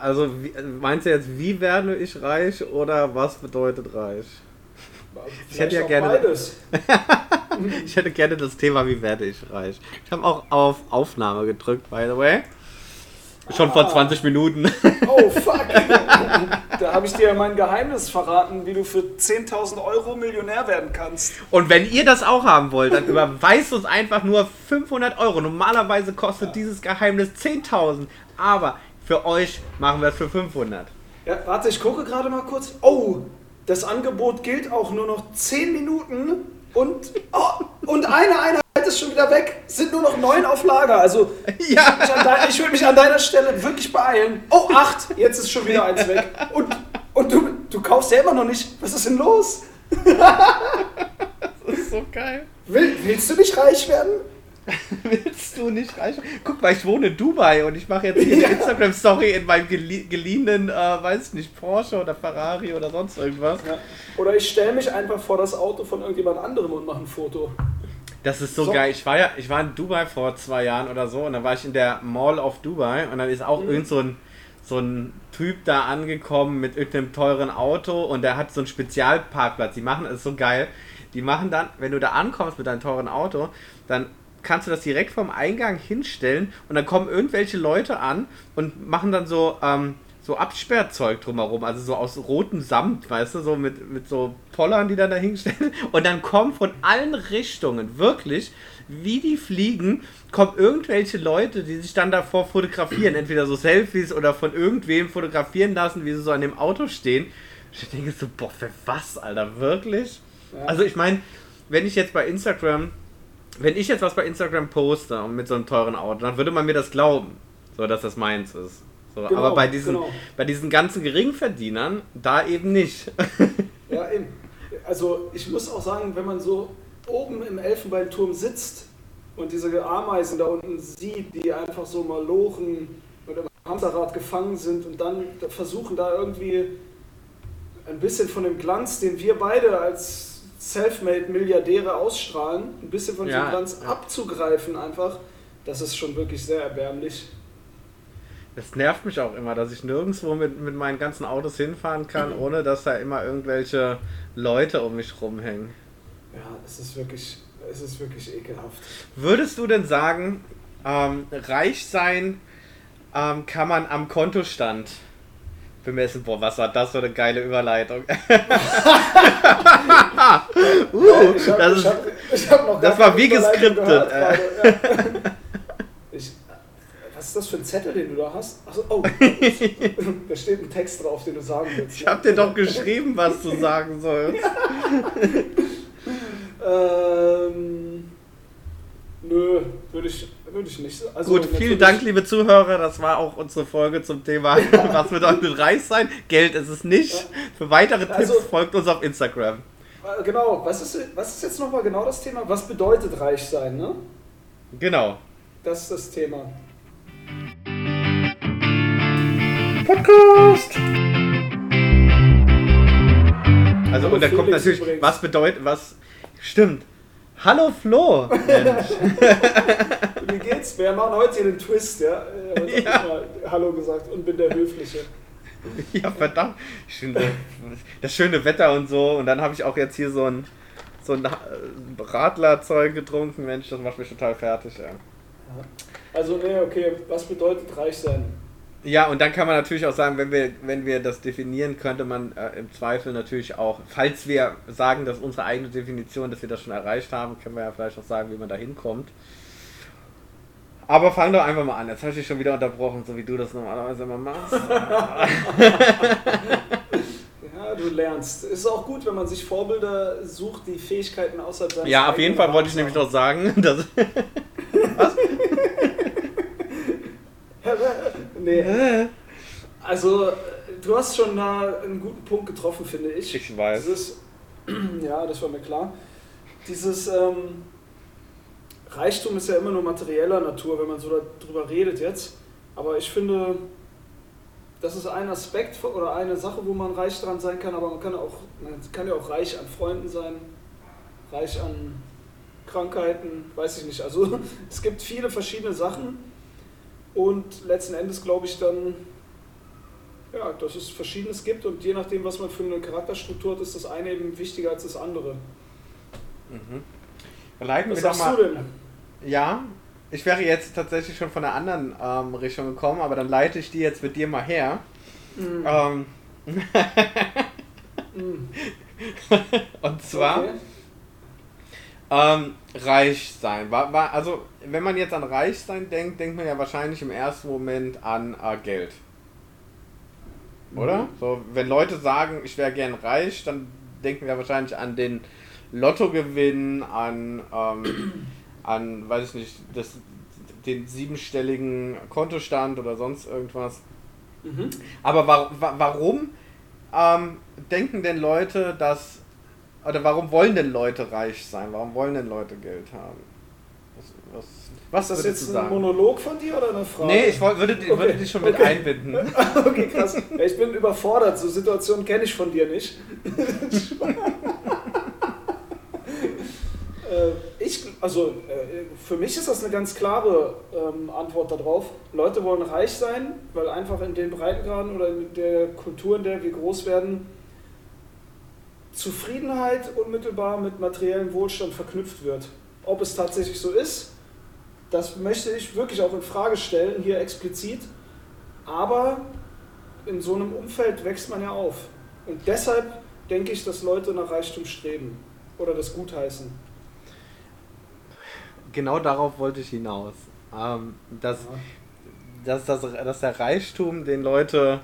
also meinst du jetzt, wie werde ich reich oder was bedeutet reich? ich hätte ja gerne. Beides. ich hätte gerne das Thema, wie werde ich reich. Ich habe auch auf Aufnahme gedrückt, by the way. Schon ah. vor 20 Minuten. Oh, fuck. da habe ich dir mein Geheimnis verraten, wie du für 10.000 Euro Millionär werden kannst. Und wenn ihr das auch haben wollt, dann überweist uns einfach nur 500 Euro. Normalerweise kostet ja. dieses Geheimnis 10.000. Aber für euch machen wir es für 500. Ja, warte, ich gucke gerade mal kurz. Oh, das Angebot gilt auch nur noch 10 Minuten und, oh, und eine Einheit ist schon wieder weg. Es sind nur noch neun auf Lager. Also ja. ich, würde mich an deiner Stelle wirklich beeilen. Oh, acht! Jetzt ist schon wieder eins weg. Und, und du, du kaufst immer noch nicht. Was ist denn los? das ist so geil. Will, willst du nicht reich werden? Willst du nicht reich? Guck mal, ich wohne in Dubai und ich mache jetzt hier ja. eine Instagram-Story in meinem geliehenen, äh, weiß ich nicht, Porsche oder Ferrari oder sonst irgendwas. Ja. Oder ich stelle mich einfach vor das Auto von irgendjemand anderem und mache ein Foto. Das ist so, so, geil. Ich war ja, ich war in Dubai vor zwei Jahren oder so und dann war ich in der Mall of Dubai und dann ist auch mhm. irgend so ein, so ein Typ da angekommen mit irgendeinem teuren Auto und der hat so einen Spezialparkplatz. Die machen es so geil. Die machen dann, wenn du da ankommst mit deinem teuren Auto, dann kannst du das direkt vom Eingang hinstellen und dann kommen irgendwelche Leute an und machen dann so, ähm, so Absperrzeug drumherum, also so aus rotem Samt, weißt du, so mit, mit so Pollern, die dann da hinstellen. Und dann kommen von allen Richtungen, wirklich, wie die fliegen, kommen irgendwelche Leute, die sich dann davor fotografieren, entweder so Selfies oder von irgendwem fotografieren lassen, wie sie so an dem Auto stehen. Ich denke so, boah, für was, Alter, wirklich? Also ich meine, wenn ich jetzt bei Instagram wenn ich jetzt was bei Instagram poste und mit so einem teuren Auto, dann würde man mir das glauben, so dass das meins ist. So, genau, aber bei diesen, genau. bei diesen ganzen Geringverdienern, da eben nicht. ja, eben. Also ich muss auch sagen, wenn man so oben im Elfenbeinturm sitzt und diese Ameisen da unten sieht, die einfach so mal lochen oder im Hamsterrad gefangen sind und dann versuchen da irgendwie ein bisschen von dem Glanz, den wir beide als Selfmade-Milliardäre ausstrahlen, ein bisschen von ja, diesem Glanz ja. abzugreifen einfach, das ist schon wirklich sehr erbärmlich. Das nervt mich auch immer, dass ich nirgendwo mit, mit meinen ganzen Autos hinfahren kann, ohne dass da immer irgendwelche Leute um mich rumhängen. Ja, es ist wirklich, es ist wirklich ekelhaft. Würdest du denn sagen, ähm, reich sein ähm, kann man am Kontostand bemessen. Boah, was war das für eine geile Überleitung. uh, ich hab, das, ist, hab, ich hab das war wie geskriptet. ich, was ist das für ein Zettel, den du da hast? Achso, oh, da steht ein Text drauf, den du sagen willst. Ich hab dir doch geschrieben, was du sagen sollst. ähm, nö, würde ich würde ich nicht. Also Gut, vielen Dank, liebe Zuhörer. Das war auch unsere Folge zum Thema, was bedeutet reich sein. Geld ist es nicht. Für weitere also, Tipps folgt uns auf Instagram. Äh, genau, was ist, was ist jetzt nochmal genau das Thema? Was bedeutet reich sein, ne? Genau. Das ist das Thema. Podcast! Also, und da kommt natürlich, was bedeutet, was. Stimmt. Hallo Flo! Wie geht's? Wir machen heute hier den Twist, ja? Ich ja. Mal Hallo gesagt und bin der Höfliche. Ja, verdammt. Das schöne Wetter und so. Und dann habe ich auch jetzt hier so ein, so ein Radlerzeug getrunken. Mensch, das macht mich total fertig, ja. Also, ne, okay, was bedeutet reich sein? Ja, und dann kann man natürlich auch sagen, wenn wir, wenn wir das definieren, könnte man äh, im Zweifel natürlich auch, falls wir sagen, dass unsere eigene Definition, dass wir das schon erreicht haben, können wir ja vielleicht auch sagen, wie man da hinkommt. Aber fang doch einfach mal an. Jetzt habe ich dich schon wieder unterbrochen, so wie du das normalerweise immer machst. ja, du lernst. Es ist auch gut, wenn man sich Vorbilder sucht, die Fähigkeiten außerhalb seines Ja, auf jeden Fall wollte ich nämlich noch sagen, dass. Was? nee. Also, du hast schon da einen guten Punkt getroffen, finde ich. Ich weiß. Dieses, ja, das war mir klar. Dieses ähm, Reichtum ist ja immer nur materieller Natur, wenn man so darüber redet jetzt. Aber ich finde, das ist ein Aspekt oder eine Sache, wo man reich dran sein kann, aber man kann, auch, man kann ja auch reich an Freunden sein, reich an Krankheiten, weiß ich nicht. Also es gibt viele verschiedene Sachen und letzten Endes glaube ich dann, ja, dass es Verschiedenes gibt und je nachdem, was man für eine Charakterstruktur hat, ist das eine eben wichtiger als das andere. Mhm. Leiten Was wir doch sagst mal. du denn? Ja, ich wäre jetzt tatsächlich schon von der anderen ähm, Richtung gekommen, aber dann leite ich die jetzt mit dir mal her. Mhm. Ähm, Mhm. und zwar Okay. Ähm, reich sein. War, war, also, wenn man jetzt an reich sein denkt, denkt man ja wahrscheinlich im ersten Moment an äh, Geld. Oder? Mhm. So, wenn Leute sagen, ich wäre gern reich, dann denken wir wahrscheinlich an den Lottogewinn, an, ähm, an, weiß ich nicht, das, den siebenstelligen Kontostand oder sonst irgendwas. Mhm. Aber wa wa warum ähm, denken denn Leute, dass. Oder warum wollen denn Leute reich sein? Warum wollen denn Leute Geld haben? Was, was, was Ist das jetzt ein? Monolog von dir oder eine Frage? Nee, ich würde, Okay, würde dich schon mit okay. einbinden. Okay, krass. Ich bin überfordert. So Situationen kenne ich von dir nicht. Äh, ich, also äh, für mich ist das eine ganz klare ähm, Antwort darauf. Leute wollen reich sein, weil einfach in den Breitengraden oder in der Kultur, in der wir groß werden, Zufriedenheit unmittelbar mit materiellem Wohlstand verknüpft wird. Ob es tatsächlich so ist, das möchte ich wirklich auch in Frage stellen, hier explizit. Aber in so einem Umfeld wächst man ja auf. Und deshalb denke ich, dass Leute nach Reichtum streben oder das gutheißen. Genau darauf wollte ich hinaus. Ähm, dass, dass, dass, dass der Reichtum den Leute,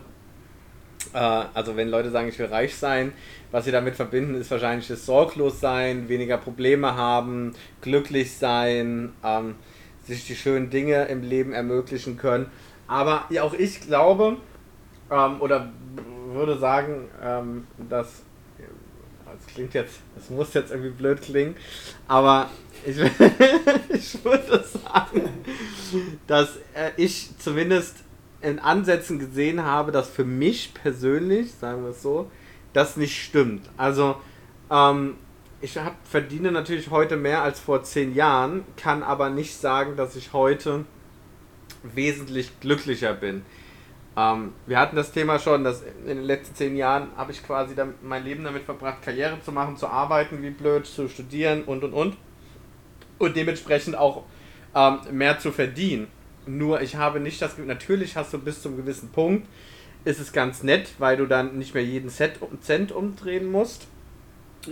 äh, also wenn Leute sagen, ich will reich sein, was sie damit verbinden, ist wahrscheinlich das Sorglossein, weniger Probleme haben, glücklich sein, ähm, sich die schönen Dinge im Leben ermöglichen können. Aber ja, auch ich glaube, ähm, oder würde sagen, ähm, dass das klingt jetzt, das muss jetzt irgendwie blöd klingen, aber ich, ich würde sagen, dass äh, ich zumindest in Ansätzen gesehen habe, dass für mich persönlich, sagen wir es so, das nicht stimmt. Also, ähm, ich hab, verdiene natürlich heute mehr als vor zehn Jahren, kann aber nicht sagen, dass ich heute wesentlich glücklicher bin. Ähm, wir hatten das Thema schon, dass in den letzten zehn Jahren habe ich quasi dann mein Leben damit verbracht, Karriere zu machen, zu arbeiten, wie blöd, zu studieren und und und. Und dementsprechend auch ähm, mehr zu verdienen. Nur ich habe nicht das Gefühl, natürlich hast du bis zum gewissen Punkt, ist es ganz nett, weil du dann nicht mehr jeden Cent, Cent umdrehen musst.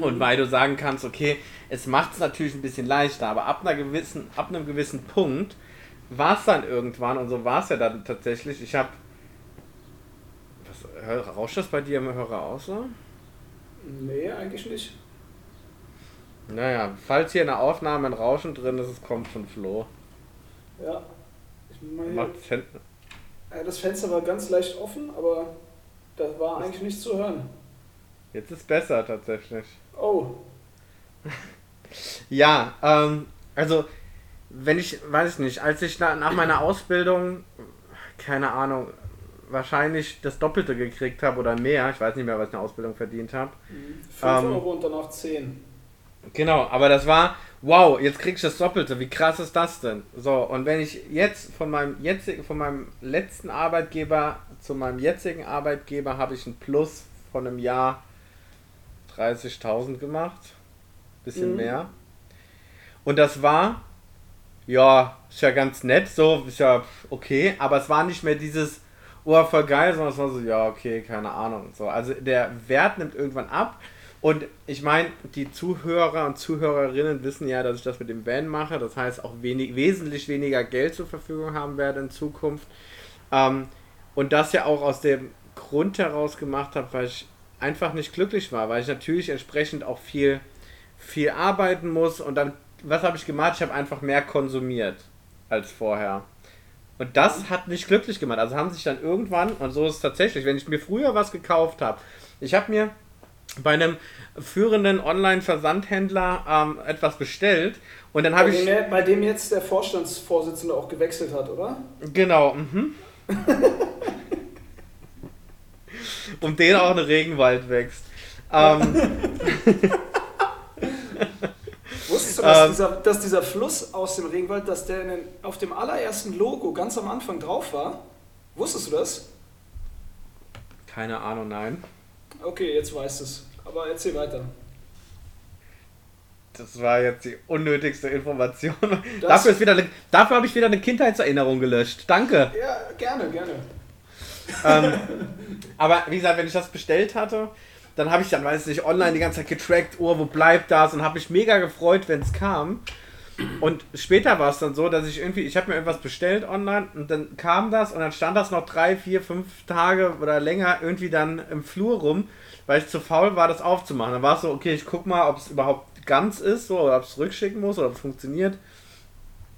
Und weil du sagen kannst, okay, es macht es natürlich ein bisschen leichter, aber ab, einer gewissen, ab einem gewissen Punkt war es dann irgendwann, und so war es ja dann tatsächlich, ich habe was, rauscht das bei dir im Hörer aus so? Nee, eigentlich nicht. Naja, falls hier in der Aufnahme ein Rauschen drin ist, es kommt von Flo. Ja. Macht Fen- äh, das Fenster war ganz leicht offen, aber da war eigentlich nichts zu hören. Jetzt ist besser tatsächlich. Oh, Ja, ähm, also, wenn ich, weiß ich nicht, als ich na, nach meiner Ausbildung, keine Ahnung, wahrscheinlich das Doppelte gekriegt habe oder mehr, ich weiß nicht mehr, was ich in der Ausbildung verdient habe. 5 Ähm, Euro und danach 10. Genau, aber das war, wow, jetzt krieg ich das Doppelte, wie krass ist das denn? So, und wenn ich jetzt von meinem jetzigen, von meinem letzten Arbeitgeber zu meinem jetzigen Arbeitgeber habe ich ein Plus von einem Jahr 30.000 gemacht, bisschen Mhm. mehr. Und das war, ja, ist ja ganz nett, so, ist ja okay, aber es war nicht mehr dieses, oh, voll geil, sondern es war so, ja, okay, keine Ahnung. So, also der Wert nimmt irgendwann ab. Und ich meine, die Zuhörer und Zuhörerinnen wissen ja, dass ich das mit dem Van mache. Das heißt, auch wenig, wesentlich weniger Geld zur Verfügung haben werde in Zukunft. Ähm, und das ja auch aus dem Grund heraus gemacht habe, weil ich einfach nicht glücklich war, weil ich natürlich entsprechend auch viel, viel arbeiten muss. Und dann, was habe ich gemacht? Ich habe einfach mehr konsumiert als vorher. Und das hat nicht glücklich gemacht. Also haben sich dann irgendwann, und so ist es tatsächlich, wenn ich mir früher was gekauft habe, ich habe mir bei einem führenden Online-Versandhändler ähm, etwas bestellt und dann Bei habe dem, ich. er- bei dem jetzt der Vorstandsvorsitzende auch gewechselt hat, oder? Genau, mhm. um den auch ein Regenwald wächst. Ähm, Wusstest du, dass, Ähm. dieser, dass dieser Fluss aus dem Regenwald, dass der den, auf dem allerersten Logo ganz am Anfang drauf war? Wusstest du das? Keine Ahnung, nein. Okay, jetzt weißt du es. Aber erzähl weiter. Das war jetzt die unnötigste Information. dafür ist wieder eine, dafür habe ich wieder eine Kindheitserinnerung gelöscht. Danke. Ja, gerne, gerne. Ähm, aber wie gesagt, wenn ich das bestellt hatte, dann habe ich dann, weiß ich nicht, online die ganze Zeit getrackt, oh, wo bleibt das? Und habe mich mega gefreut, wenn es kam. Und später war es dann so, dass ich irgendwie, ich habe mir irgendwas bestellt online und dann kam das und dann stand das noch drei, vier, fünf Tage oder länger irgendwie dann im Flur rum, weil ich zu faul war, das aufzumachen. Dann war es so, okay, ich guck mal, ob es überhaupt ganz ist, so, oder ob es rückschicken muss oder ob es funktioniert.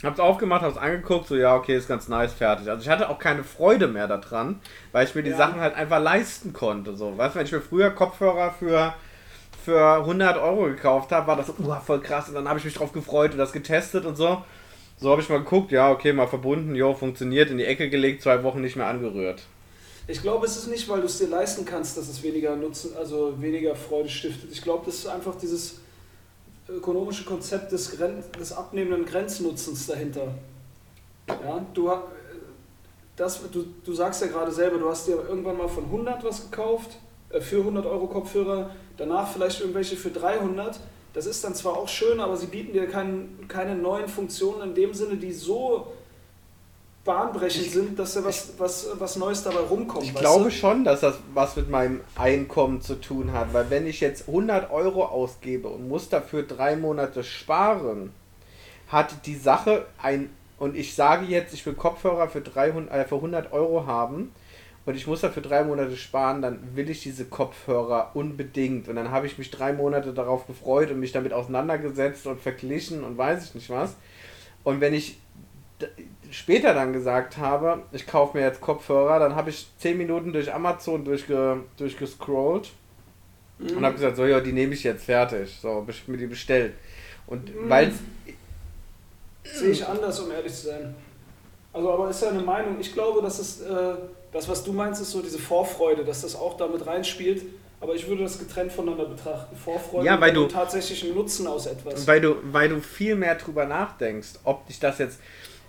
Hab's aufgemacht, hab's angeguckt, so ja, okay, ist ganz nice, fertig. Also ich hatte auch keine Freude mehr daran, weil ich mir die ja. Sachen halt einfach leisten konnte. So, weißt du, wenn ich mir früher Kopfhörer für, für 100 Euro gekauft habe, war das so, voll krass. Und dann habe ich mich drauf gefreut und das getestet und so. So habe ich mal geguckt, ja, okay, mal verbunden, jo, funktioniert, in die Ecke gelegt, zwei Wochen nicht mehr angerührt. Ich glaube, es ist nicht, weil du es dir leisten kannst, dass es weniger Nutzen, also weniger Freude stiftet. Ich glaube, das ist einfach dieses ökonomische Konzept des, des abnehmenden Grenznutzens dahinter. Ja, du, das, du, du sagst ja gerade selber, du hast dir irgendwann mal von 100 was gekauft, äh, für 100 Euro Kopfhörer, danach vielleicht irgendwelche für 300. Das ist dann zwar auch schön, aber sie bieten dir kein, keine neuen Funktionen in dem Sinne, die so bahnbrechend sind, dass da was, was, was Neues dabei rumkommt. Ich glaube du? schon, dass das was mit meinem Einkommen zu tun hat, weil wenn ich jetzt 100 Euro ausgebe und muss dafür drei Monate sparen, hat die Sache ein, und ich sage jetzt, ich will Kopfhörer für, 300, äh, für 100 Euro haben und ich muss dafür drei Monate sparen, dann will ich diese Kopfhörer unbedingt. Und dann habe ich mich drei Monate darauf gefreut und mich damit auseinandergesetzt und verglichen und weiß ich nicht was. Und wenn ich später dann gesagt habe, ich kaufe mir jetzt Kopfhörer, dann habe ich 10 Minuten durch Amazon durchge, durchgescrollt mhm. und habe gesagt, so ja, die nehme ich jetzt fertig. So, habe ich mir die bestellt. Und mhm. weil Sehe ich anders, um ehrlich zu sein. Also, aber ist ja eine Meinung. Ich glaube, dass es, äh, das, was du meinst, ist so diese Vorfreude, dass das auch damit reinspielt. Aber ich würde das getrennt voneinander betrachten. Vorfreude ja, weil du tatsächlichen Nutzen aus etwas. Weil du, weil du viel mehr drüber nachdenkst, ob dich das jetzt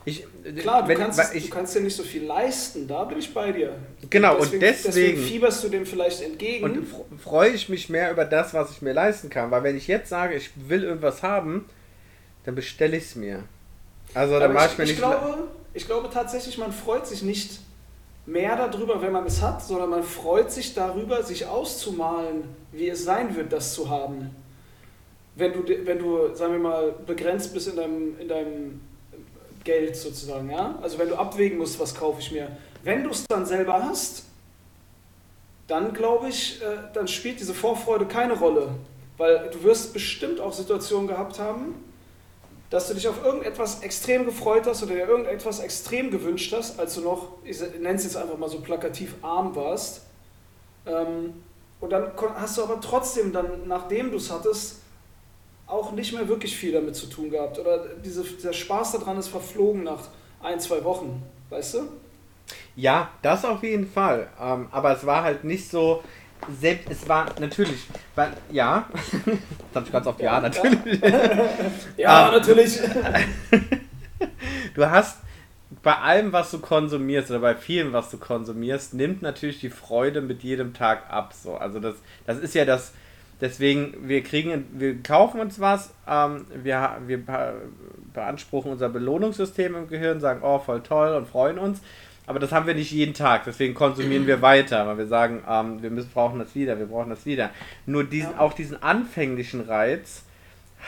ich, Klar, du, wenn, kannst, ich, du kannst dir nicht so viel leisten, da bin ich bei dir. Genau, deswegen, und deswegen, deswegen fieberst du dem vielleicht entgegen. Und freue ich mich mehr über das, was ich mir leisten kann. Weil wenn ich jetzt sage, ich will irgendwas haben, dann bestelle ich es mir. Also dann mache ich, ich mir ich nicht. Glaube, ich glaube tatsächlich, man freut sich nicht mehr darüber, wenn man es hat, sondern man freut sich darüber, sich auszumalen, wie es sein wird, das zu haben. Wenn du, wenn du sagen wir mal, begrenzt bist in deinem, in deinem Geld sozusagen, ja? Also wenn du abwägen musst, was kaufe ich mir. Wenn du es dann selber hast, dann glaube ich, äh, dann spielt diese Vorfreude keine Rolle. Weil du wirst bestimmt auch Situationen gehabt haben, dass du dich auf irgendetwas extrem gefreut hast oder dir irgendetwas extrem gewünscht hast, als du noch, ich nenne es jetzt einfach mal so plakativ, arm warst. Ähm, und dann hast du aber trotzdem dann, nachdem du es hattest, auch nicht mehr wirklich viel damit zu tun gehabt. Oder diese, der Spaß daran ist verflogen nach ein, zwei Wochen, weißt du? Ja, das auf jeden Fall. Ähm, aber es war halt nicht so. Selbst, es war natürlich, weil, ja, das habe ich ganz oft ja, ja natürlich. ja, natürlich. du hast bei allem, was du konsumierst oder bei vielem, was du konsumierst, nimmt natürlich die Freude mit jedem Tag ab. So. Also das, das ist ja das, Deswegen, wir kriegen, wir kaufen uns was, ähm, wir, wir beanspruchen unser Belohnungssystem im Gehirn, sagen, oh, voll toll und freuen uns. Aber das haben wir nicht jeden Tag, deswegen konsumieren wir weiter, weil wir sagen, ähm, wir müssen, brauchen das wieder, wir brauchen das wieder. Nur diesen, ja. auch diesen anfänglichen Reiz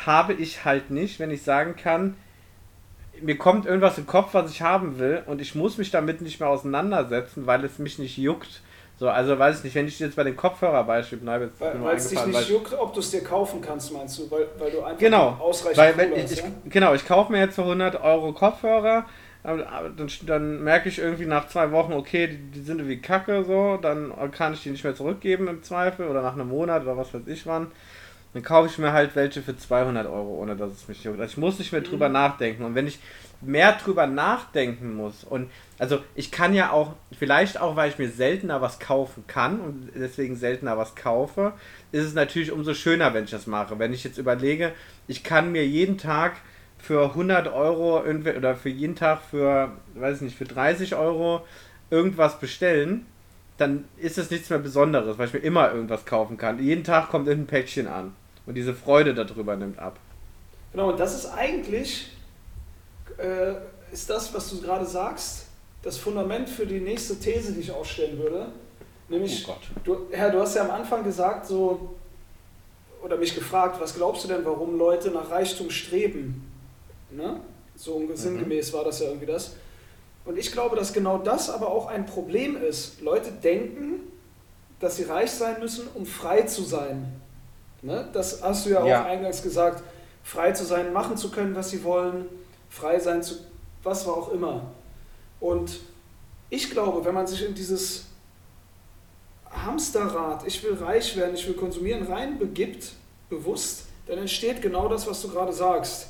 habe ich halt nicht, wenn ich sagen kann, mir kommt irgendwas im Kopf, was ich haben will und ich muss mich damit nicht mehr auseinandersetzen, weil es mich nicht juckt so, also weiß ich nicht, wenn ich jetzt bei den Kopfhörerbeispiel bleibe, weil, weil es dich nicht weil juckt, ob du es dir kaufen kannst, meinst du, weil, weil du einfach genau, ausreichend weil, wenn ich, ja? Genau, ich kaufe mir jetzt für 100 Euro Kopfhörer, dann, dann, merke ich irgendwie nach zwei Wochen, okay, die, die, sind irgendwie kacke, so, dann kann ich die nicht mehr zurückgeben im Zweifel oder nach einem Monat oder was weiß ich wann. Dann kaufe ich mir halt welche für 200 Euro, ohne dass es mich juckt. Also ich muss nicht mehr drüber mhm. nachdenken. Und wenn ich mehr drüber nachdenken muss und also ich kann ja auch, vielleicht auch, weil ich mir seltener was kaufen kann und deswegen seltener was kaufe, ist es natürlich umso schöner, wenn ich das mache. Wenn ich jetzt überlege, ich kann mir jeden Tag für 100 Euro oder für jeden Tag für, weiß ich nicht, für 30 Euro irgendwas bestellen, dann ist es nichts mehr Besonderes, weil ich mir immer irgendwas kaufen kann. Jeden Tag kommt irgendein Päckchen an und diese Freude darüber nimmt ab. Genau, und das ist eigentlich, äh, ist das, was du gerade sagst, das Fundament für die nächste These, die ich aufstellen würde. Nämlich, Oh Gott. du, Herr, du hast ja am Anfang gesagt, so, oder mich gefragt, was glaubst du denn, warum Leute nach Reichtum streben? Ne? So sinngemäß war das ja irgendwie das. Und ich glaube, dass genau das aber auch ein Problem ist. Leute denken, dass sie reich sein müssen, um frei zu sein. Ne? Das hast du ja, Ja. auch eingangs gesagt. Frei zu sein, machen zu können, was sie wollen, frei sein zu was war auch immer. Und ich glaube, wenn man sich in dieses Hamsterrad, ich will reich werden, ich will konsumieren, reinbegibt, bewusst, dann entsteht genau das, was du gerade sagst.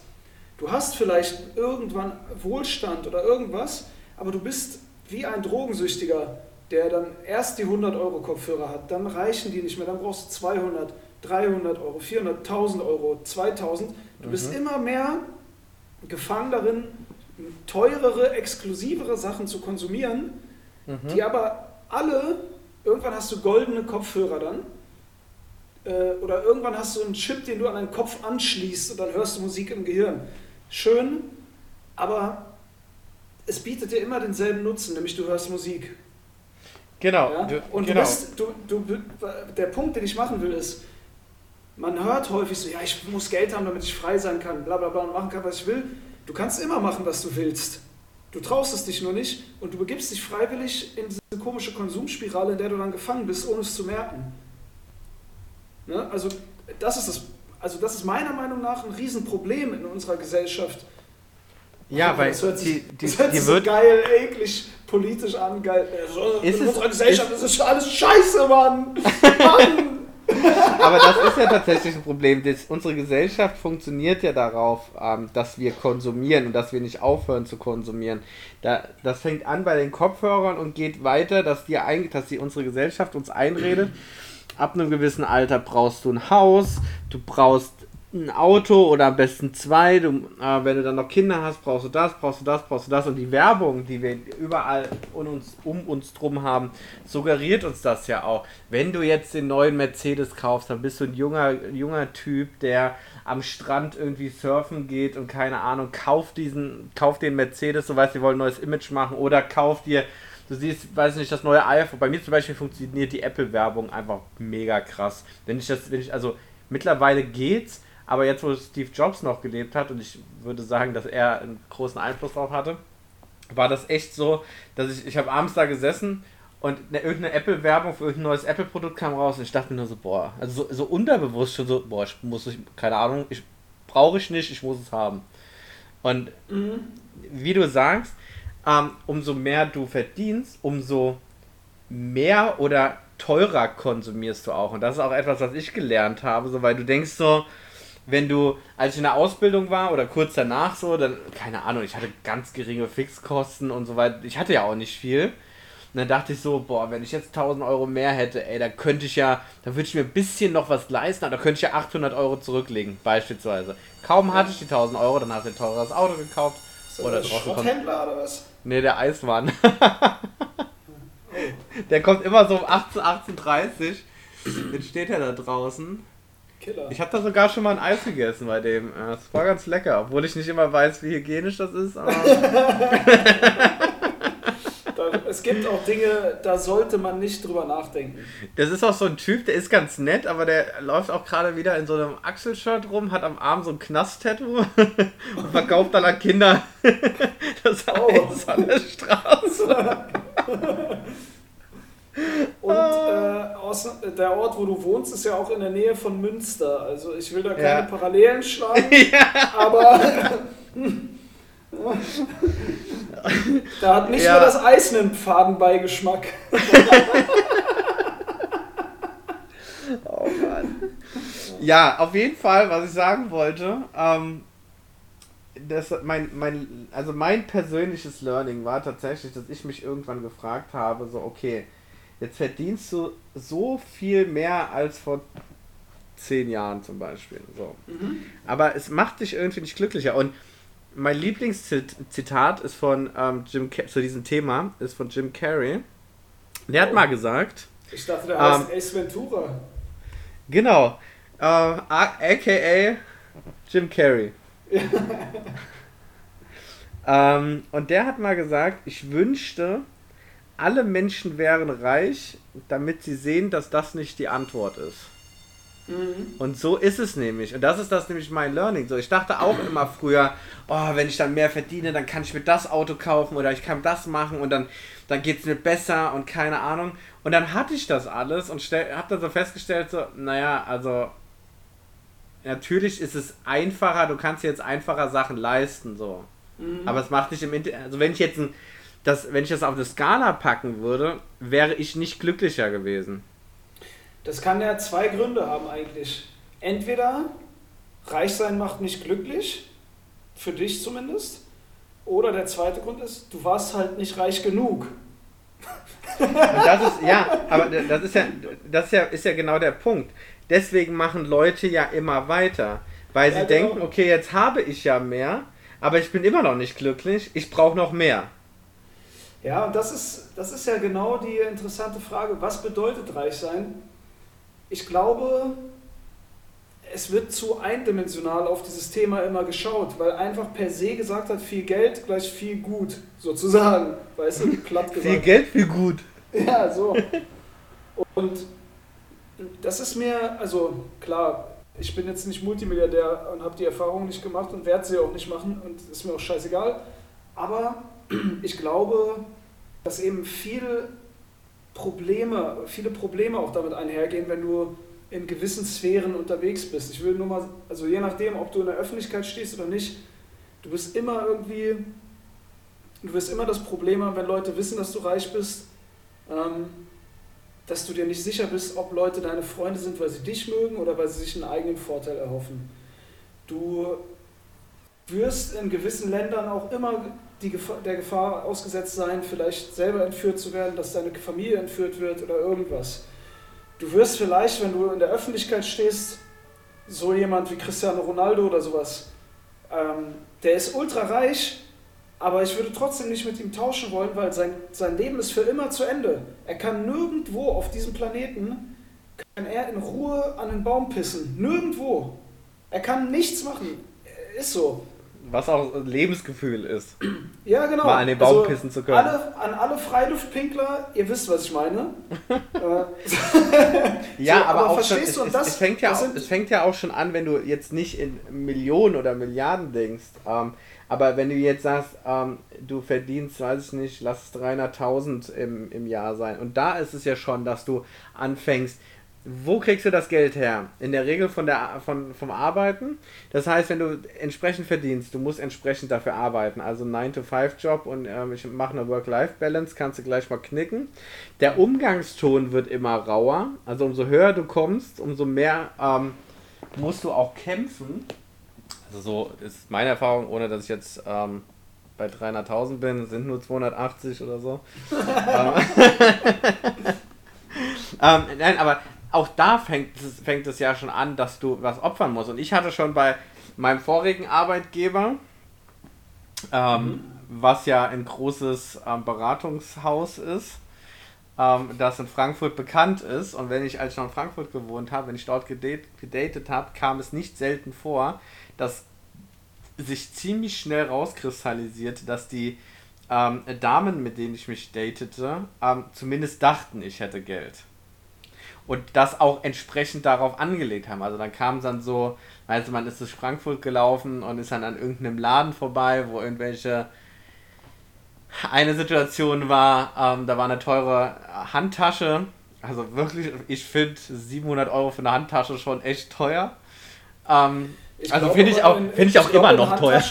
Du hast vielleicht irgendwann Wohlstand oder irgendwas, aber du bist wie ein Drogensüchtiger, der dann erst die 100 Euro Kopfhörer hat, dann reichen die nicht mehr, dann brauchst du 200, 300 Euro, 400, 1000 Euro, 2000. Du bist immer mehr gefangen darin, teurere, exklusivere Sachen zu konsumieren, die aber alle, irgendwann hast du goldene Kopfhörer dann, äh, oder irgendwann hast du einen Chip, den du an deinen Kopf anschließt und dann hörst du Musik im Gehirn. Schön, aber es bietet dir immer denselben Nutzen, nämlich du hörst Musik. Genau. Ja? Und genau. du bist, du, du, der Punkt, den ich machen will, ist, man hört häufig so, ja, ich muss Geld haben, damit ich frei sein kann, bla bla bla und machen kann, was ich will. Du kannst immer machen, was du willst. Du traust es dich nur nicht und du begibst dich freiwillig in diese komische Konsumspirale, in der du dann gefangen bist, ohne es zu merken. Ne? Also, das ist das, also das ist meiner Meinung nach ein Riesenproblem in unserer Gesellschaft. ja, weil das hört sich, die, die, das hört die sich so wird. geil, eklig, politisch an, geil. Ist in es- unserer Gesellschaft ist, es alles scheiße, Mann! Mann! Aber das ist ja tatsächlich ein Problem. Das, unsere Gesellschaft funktioniert ja darauf, ähm, dass wir konsumieren und dass wir nicht aufhören zu konsumieren. Da, das fängt an bei den Kopfhörern und geht weiter, dass, die, ein, dass die unsere Gesellschaft uns einredet. Ab einem gewissen Alter brauchst du ein Haus, du brauchst ein Auto oder am besten zwei. Du, äh, wenn du dann noch Kinder hast, brauchst du das, brauchst du das, brauchst du das. Und die Werbung, die wir überall um uns, um uns drum haben, suggeriert uns das ja auch. Wenn du jetzt den neuen Mercedes kaufst, dann bist du ein junger, junger Typ, der am Strand irgendwie surfen geht und keine Ahnung, kauf diesen, kauf den Mercedes, du weißt, die wollen ein neues Image machen oder kauf dir Du siehst, weiß nicht, das neue iPhone. Bei mir zum Beispiel funktioniert die Apple-Werbung einfach mega krass. Wenn ich das, wenn ich, also mittlerweile geht's, aber jetzt, wo Steve Jobs noch gelebt hat, und ich würde sagen, dass er einen großen Einfluss drauf hatte, war das echt so, dass ich, ich habe abends da gesessen und eine, irgendeine Apple-Werbung für irgendein neues Apple-Produkt kam raus und ich dachte mir nur so, boah, also so, so unterbewusst schon so, boah, ich muss, ich, keine Ahnung, ich brauche ich nicht, ich muss es haben. Und wie du sagst, ähm, umso mehr du verdienst, umso mehr oder teurer konsumierst du auch. Und das ist auch etwas, was ich gelernt habe, so, weil du denkst so, wenn du, als ich in der Ausbildung war oder kurz danach so, dann, keine Ahnung, ich hatte ganz geringe Fixkosten und so weiter. Ich hatte ja auch nicht viel. Und dann dachte ich so, boah, wenn ich jetzt 1000 Euro mehr hätte, ey, da könnte ich ja, dann würde ich mir ein bisschen noch was leisten, aber da könnte ich ja 800 Euro zurücklegen, beispielsweise. Kaum hatte ich die 1000 Euro, dann hast du ein teures Auto gekauft. Oder das draußen kommt, Schrotthändler oder was? Nee, der Eismann. der kommt immer so um 18, 18.30 Jetzt steht er da draußen. Killer. Ich habe da sogar schon mal ein Eis gegessen bei dem. Es war ganz lecker, obwohl ich nicht immer weiß, wie hygienisch das ist. Aber es gibt auch Dinge, da sollte man nicht drüber nachdenken. das ist auch so ein Typ, der ist ganz nett, aber der läuft auch gerade wieder in so einem Achselshirt rum, hat am Arm so ein Knast-Tattoo und verkauft dann an Kinder das Oh. Eis an der Straße. Und äh, aus, der Ort, wo du wohnst, ist ja auch in der Nähe von Münster. Also ich will da keine Ja. Parallelen schlagen, aber da hat nicht Ja. nur das Eis einen Fadenbeigeschmack. Oh Mann. Ja, auf jeden Fall, was ich sagen wollte, ähm, das, mein, mein, also mein persönliches Learning war tatsächlich, dass ich mich irgendwann gefragt habe, so, okay, jetzt verdienst du so viel mehr als vor zehn Jahren zum Beispiel. So. Aber es macht dich irgendwie nicht glücklicher. Und mein Lieblingszitat ist von ähm, Jim Ca- zu diesem Thema ist von Jim Carrey. Der hat mal gesagt. Ich dachte, der heißt ähm, Ace Ventura. Genau. Äh, AKA Jim Carrey. ähm, und der hat mal gesagt, ich wünschte, alle Menschen wären reich, damit sie sehen, dass das nicht die Antwort ist. Mhm. Und so ist es nämlich. Und das ist das nämlich mein Learning. So, ich dachte auch immer früher, oh, wenn ich dann mehr verdiene, dann kann ich mir das Auto kaufen oder ich kann das machen und dann, dann geht es mir besser und keine Ahnung. Und dann hatte ich das alles und habe dann so festgestellt, so, naja, also natürlich ist es einfacher, du kannst jetzt einfacher Sachen leisten, so. Mhm. Aber es macht nicht im Internet. Also wenn ich jetzt ein, das, wenn ich das auf eine Skala packen würde, wäre ich nicht glücklicher gewesen. Das kann ja zwei Gründe haben eigentlich. Entweder reich sein macht nicht glücklich, für dich zumindest. Oder der zweite Grund ist, du warst halt nicht reich genug. Das ist, ja, aber das ist ja, das ist ja, ist ja genau der Punkt. Deswegen machen Leute ja immer weiter. Weil sie ja, genau. denken, okay, jetzt habe ich ja mehr, aber ich bin immer noch nicht glücklich, ich brauche noch mehr. Ja, und das ist, das ist ja genau die interessante Frage, was bedeutet reich sein? Ich glaube, es wird zu eindimensional auf dieses Thema immer geschaut, weil einfach per se gesagt hat, viel Geld gleich viel gut, sozusagen. Weißt du, platt gesagt. viel Geld, viel gut. Ja, so. Und das ist mir, also klar, ich bin jetzt nicht Multimilliardär und habe die Erfahrung nicht gemacht und werde sie auch nicht machen und ist mir auch scheißegal. Aber ich glaube, dass eben viele Probleme, viele Probleme auch damit einhergehen, wenn du in gewissen Sphären unterwegs bist. Ich will nur mal, also je nachdem, ob du in der Öffentlichkeit stehst oder nicht, du bist immer irgendwie, du wirst immer das Problem haben, wenn Leute wissen, dass du reich bist, ähm, dass du dir nicht sicher bist, ob Leute deine Freunde sind, weil sie dich mögen oder weil sie sich einen eigenen Vorteil erhoffen. Du wirst in gewissen Ländern auch immer Gefahr, der Gefahr ausgesetzt sein, vielleicht selber entführt zu werden, dass deine Familie entführt wird oder irgendwas. Du wirst vielleicht, wenn du in der Öffentlichkeit stehst, so jemand wie Cristiano Ronaldo oder sowas, ähm, der ist ultra reich, aber ich würde trotzdem nicht mit ihm tauschen wollen, weil sein, sein Leben ist für immer zu Ende. Er kann nirgendwo auf diesem Planeten, kann er in Ruhe an den Baum pissen. Nirgendwo. Er kann nichts machen. Ist so. Was auch Lebensgefühl ist. Ja, genau. Mal an den Baum also pissen zu können. Alle, an alle Freiluftpinkler, ihr wisst, was ich meine. Äh, ja, so, aber, aber, auch verstehst schon, du, es, das, es, fängt ja auch, es fängt ja auch schon an, wenn du jetzt nicht in Millionen oder Milliarden denkst. Ähm, aber wenn du jetzt sagst, ähm, du verdienst, weiß ich nicht, lass es 300.000 im, im Jahr sein. Und da ist es ja schon, dass du anfängst, wo kriegst du das Geld her? In der Regel von der, von, vom Arbeiten. Das heißt, wenn du entsprechend verdienst, du musst entsprechend dafür arbeiten. Also 9-to-5-Job und ähm, ich mache eine Work-Life-Balance, kannst du gleich mal knicken. Der Umgangston wird immer rauer. Also umso höher du kommst, umso mehr ähm, musst du auch kämpfen. Also so ist meine Erfahrung, ohne dass ich jetzt ähm, bei 300.000 bin, sind nur 280 oder so. ähm, ähm, nein, aber auch da fängt es, fängt es ja schon an, dass du was opfern musst. Und ich hatte schon bei meinem vorigen Arbeitgeber, ähm, mhm. was ja ein großes ähm, Beratungshaus ist, ähm, das in Frankfurt bekannt ist. Und wenn ich, als ich noch in Frankfurt gewohnt habe, wenn ich dort gedatet, gedatet habe, kam es nicht selten vor, dass sich ziemlich schnell rauskristallisiert, dass die ähm, Damen, mit denen ich mich datete, ähm, zumindest dachten, ich hätte Geld. Und das auch entsprechend darauf angelegt haben. Also dann kam es dann so, weißt du, man ist durch Frankfurt gelaufen und ist dann an irgendeinem Laden vorbei, wo irgendwelche eine Situation war, ähm, da war eine teure Handtasche. Also wirklich, ich finde 700 Euro für eine Handtasche schon echt teuer. Ähm, also finde ich auch, find ich auch immer noch teuer.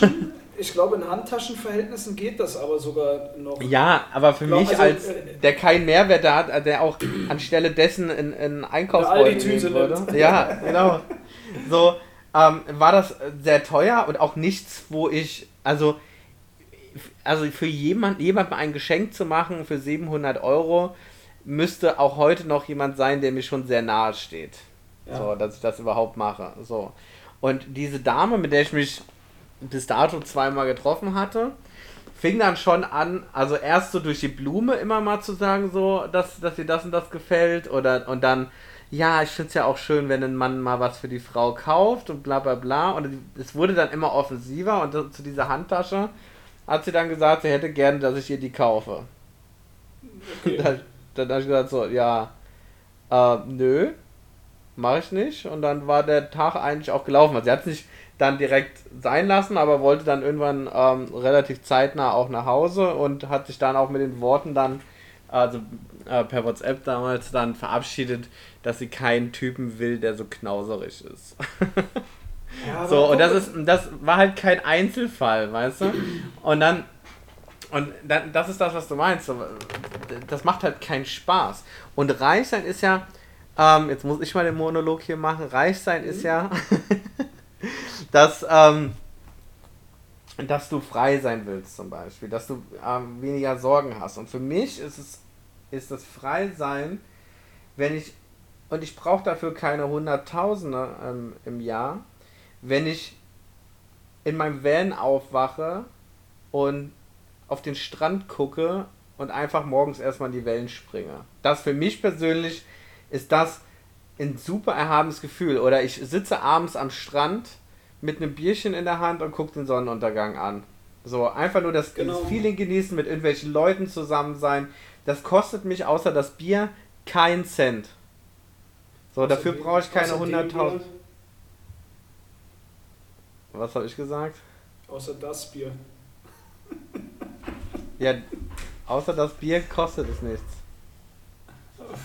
Ich glaube, in Handtaschenverhältnissen geht das aber sogar noch. Ja, aber für glaub, mich also, als äh, der keinen Mehrwert hat, der auch anstelle dessen in, in Einkaufsbeutel nehmen würde. Ja, genau. So ähm, war das sehr teuer und auch nichts, wo ich also also für jemand, jemandem ein Geschenk zu machen für 700 Euro müsste auch heute noch jemand sein, der mir schon sehr nahe steht. Ja. So, dass ich das überhaupt mache. So. Und diese Dame, mit der ich mich bis dato zweimal getroffen hatte, fing dann schon an, also erst so durch die Blume immer mal zu sagen, so, dass, dass dir das und das gefällt, oder und dann, ja, ich finde es ja auch schön, wenn ein Mann mal was für die Frau kauft und bla bla bla. Und es wurde dann immer offensiver und zu dieser Handtasche hat sie dann gesagt, sie hätte gerne, dass ich ihr die kaufe. Okay. Dann, dann habe ich gesagt, so, ja, äh, nö, mache ich nicht. Und dann war der Tag eigentlich auch gelaufen. Also sie hat es nicht dann direkt sein lassen, aber wollte dann irgendwann ähm, relativ zeitnah auch nach Hause und hat sich dann auch mit den Worten dann, also äh, per WhatsApp damals dann verabschiedet, dass sie keinen Typen will, der so knauserig ist. Ja, so, und das ist, das war halt kein Einzelfall, weißt du? Und dann, und dann, das ist das, was du meinst. Das macht halt keinen Spaß. Und reich sein ist ja, ähm, jetzt muss ich mal den Monolog hier machen, reich sein ist ja, dass, ähm, dass du frei sein willst zum Beispiel, dass du ähm, weniger Sorgen hast. Und für mich ist es, ist das Freisein, wenn ich, und ich brauche dafür keine Hunderttausende ähm, im Jahr, wenn ich in meinem Van aufwache und auf den Strand gucke und einfach morgens erstmal in die Wellen springe. Das für mich persönlich ist das ein super erhabenes Gefühl. Oder ich sitze abends am Strand mit einem Bierchen in der Hand und gucke den Sonnenuntergang an. So, einfach nur das, genau. das Feeling genießen, mit irgendwelchen Leuten zusammen sein. Das kostet mich außer das Bier keinen Cent. So, außer dafür brauche ich keine 100.000. Was habe ich gesagt? Außer das Bier. ja, außer das Bier kostet es nichts.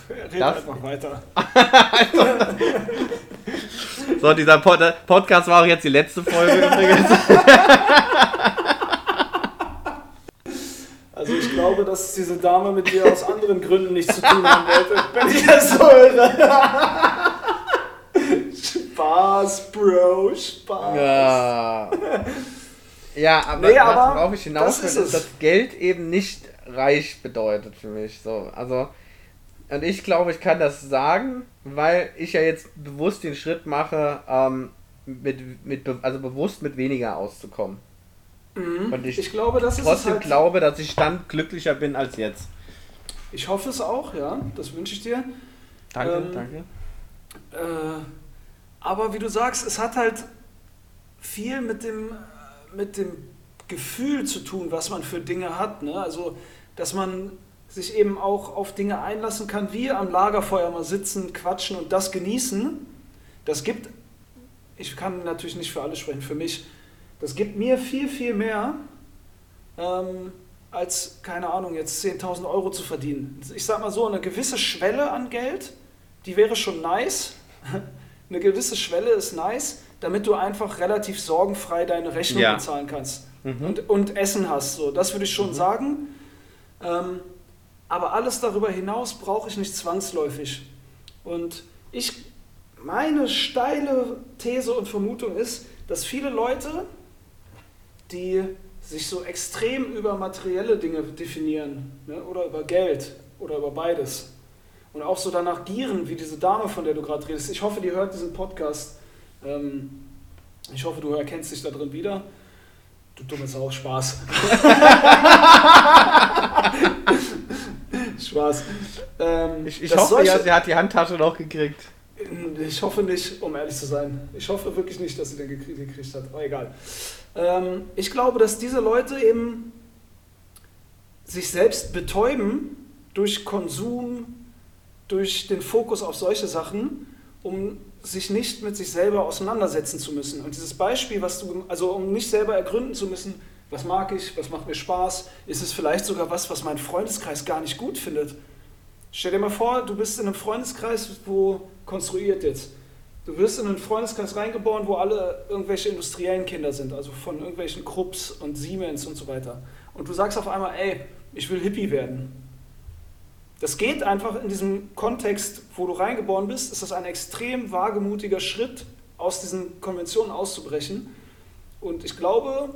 Red das? einfach weiter. so, dieser Pod Podcast war auch jetzt die letzte Folge übrigens. Also ich glaube, dass diese Dame mit dir aus anderen Gründen nichts zu tun haben wollte, wenn ich das so höre. Spaß, Bro, Spaß. Ja, ja aber, nee, aber worauf ich hinaus will, ist, dass Geld eben nicht reich bedeutet für mich. So, also, und ich glaube, ich kann das sagen, weil ich ja jetzt bewusst den Schritt mache, ähm, mit, mit, also bewusst mit weniger auszukommen. Mhm. Und ich, ich glaube, das trotzdem halt glaube, dass ich dann glücklicher bin als jetzt. Ich hoffe es auch, ja. Das wünsche ich dir. Danke, ähm, danke. Äh, aber wie du sagst, es hat halt viel mit dem, mit dem Gefühl zu tun, was man für Dinge hat. Ne? Also, dass man sich eben auch auf Dinge einlassen kann, wie am Lagerfeuer mal sitzen, quatschen und das genießen. Das gibt, ich kann natürlich nicht für alle sprechen, für mich, das gibt mir viel, viel mehr, ähm, als, keine Ahnung, jetzt 10.000 Euro zu verdienen. Ich sag mal so, eine gewisse Schwelle an Geld, die wäre schon nice eine gewisse Schwelle ist nice, damit du einfach relativ sorgenfrei deine Rechnung ja. bezahlen kannst mhm. und, und Essen hast. So, das würde ich schon mhm. sagen. Ähm, aber alles darüber hinaus brauche ich nicht zwangsläufig. Und ich, meine steile These und Vermutung ist, dass viele Leute, die sich so extrem über materielle Dinge definieren ne, oder über Geld oder über beides, und auch so danach gieren, wie diese Dame, von der du gerade redest. Ich hoffe, die hört diesen Podcast. Ähm, ich hoffe, du erkennst dich da drin wieder. Du dummes auch Spaß. Spaß. Ähm, ich, ich hoffe solche, ja, sie hat die Handtasche noch gekriegt. Ich hoffe nicht, um ehrlich zu sein. Ich hoffe wirklich nicht, dass sie den gekriegt, hat. Aber egal. Ähm, ich glaube, dass diese Leute eben sich selbst betäuben durch Konsum, durch den Fokus auf solche Sachen, um sich nicht mit sich selber auseinandersetzen zu müssen. Und dieses Beispiel, was du, also um nicht selber ergründen zu müssen, was mag ich, was macht mir Spaß, ist es vielleicht sogar was, was mein Freundeskreis gar nicht gut findet. Stell dir mal vor, du bist in einem Freundeskreis, wo konstruiert jetzt. Du wirst in einen Freundeskreis reingeboren, wo alle irgendwelche industriellen Kinder sind, also von irgendwelchen Krupps und Siemens und so weiter. Und du sagst auf einmal, ey, ich will Hippie werden. Das geht einfach in diesem Kontext, wo du reingeboren bist, ist das ein extrem wagemutiger Schritt, aus diesen Konventionen auszubrechen. Und ich glaube,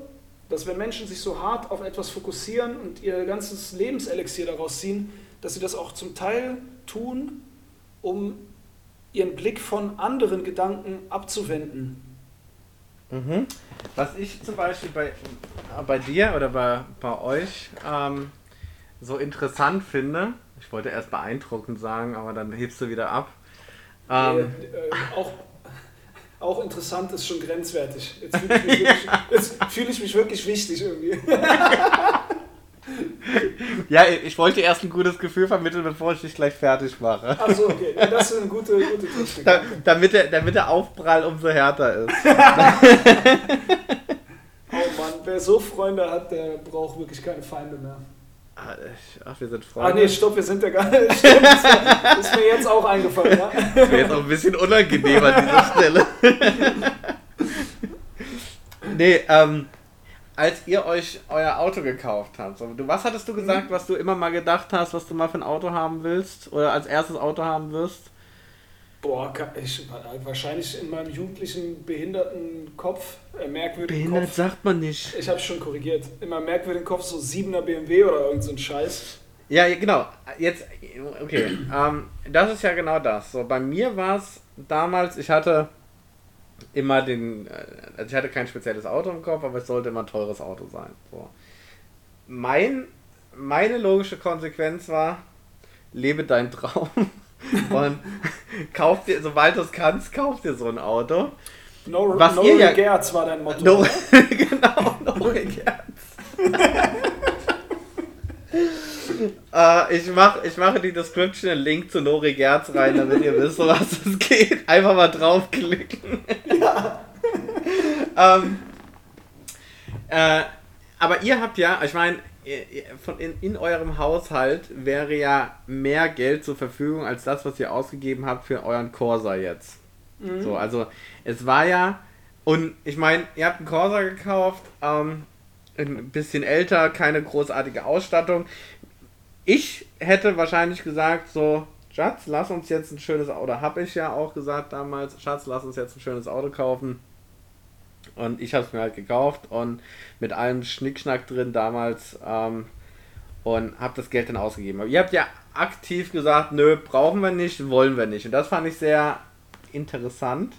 dass wenn Menschen sich so hart auf etwas fokussieren und ihr ganzes Lebenselixier daraus ziehen, dass sie das auch zum Teil tun, um ihren Blick von anderen Gedanken abzuwenden. Mhm. Was ich zum Beispiel bei, bei dir oder bei, bei euch ähm, so interessant finde, ich wollte erst beeindruckend sagen, aber dann hebst du wieder ab. Ähm, nee, äh, auch, auch interessant ist schon grenzwertig. Jetzt fühle ich, wirklich, fühl ich mich wirklich wichtig irgendwie. ja, ich wollte erst ein gutes Gefühl vermitteln, bevor ich dich gleich fertig mache. Achso, okay. Ja, das ist eine gute, gute Technik. Da, damit, der, damit der Aufprall umso härter ist. oh Mann, wer so Freunde hat, der braucht wirklich keine Feinde mehr. Ah, ach, wir sind Freunde. Ach nee, stopp, wir sind ja gar nicht. Stimmt, das ist mir jetzt auch eingefallen. Ja? Das wäre jetzt auch ein bisschen unangenehm an dieser Stelle. nee, ähm, als ihr euch euer Auto gekauft habt, so, du, was hattest du gesagt, mhm. was du immer mal gedacht hast, was du mal für ein Auto haben willst oder als erstes Auto haben wirst? Boah, ich, wahrscheinlich in meinem jugendlichen, behinderten Kopf, äh, merkwürdigen Behindert Kopf. sagt man nicht. Ich habe schon korrigiert. In meinem merkwürdigen Kopf so 7er BMW oder irgend so ein Scheiß. Ja, genau. Jetzt, okay. ähm, das ist ja genau das. So, bei mir war es damals, ich hatte immer den, äh, also ich hatte kein spezielles Auto im Kopf, aber es sollte immer ein teures Auto sein. So. Mein, meine logische Konsequenz war, lebe deinen Traum und kauf dir, sobald du es kannst, kauf dir so ein Auto. No, Was no ihr regards war dein Motto. No, genau, no regards. uh, ich, mach, ich mache die Description einen Link zu No Regards rein, damit ihr wisst, was es geht. Einfach mal draufklicken. Ja. um, äh, aber ihr habt ja, ich meine, von in, in eurem Haushalt wäre ja mehr Geld zur Verfügung als das, was ihr ausgegeben habt für euren Corsa jetzt. Mhm. So, also es war ja, und ich meine, ihr habt einen Corsa gekauft, ähm, ein bisschen älter, keine großartige Ausstattung. Ich hätte wahrscheinlich gesagt, so, Schatz, lass uns jetzt ein schönes Auto, habe ich ja auch gesagt damals, Schatz, lass uns jetzt ein schönes Auto kaufen. Und ich habe es mir halt gekauft und mit allem Schnickschnack drin damals ähm, und habe das Geld dann ausgegeben. Aber ihr habt ja aktiv gesagt, nö, brauchen wir nicht, wollen wir nicht. Und das fand ich sehr interessant,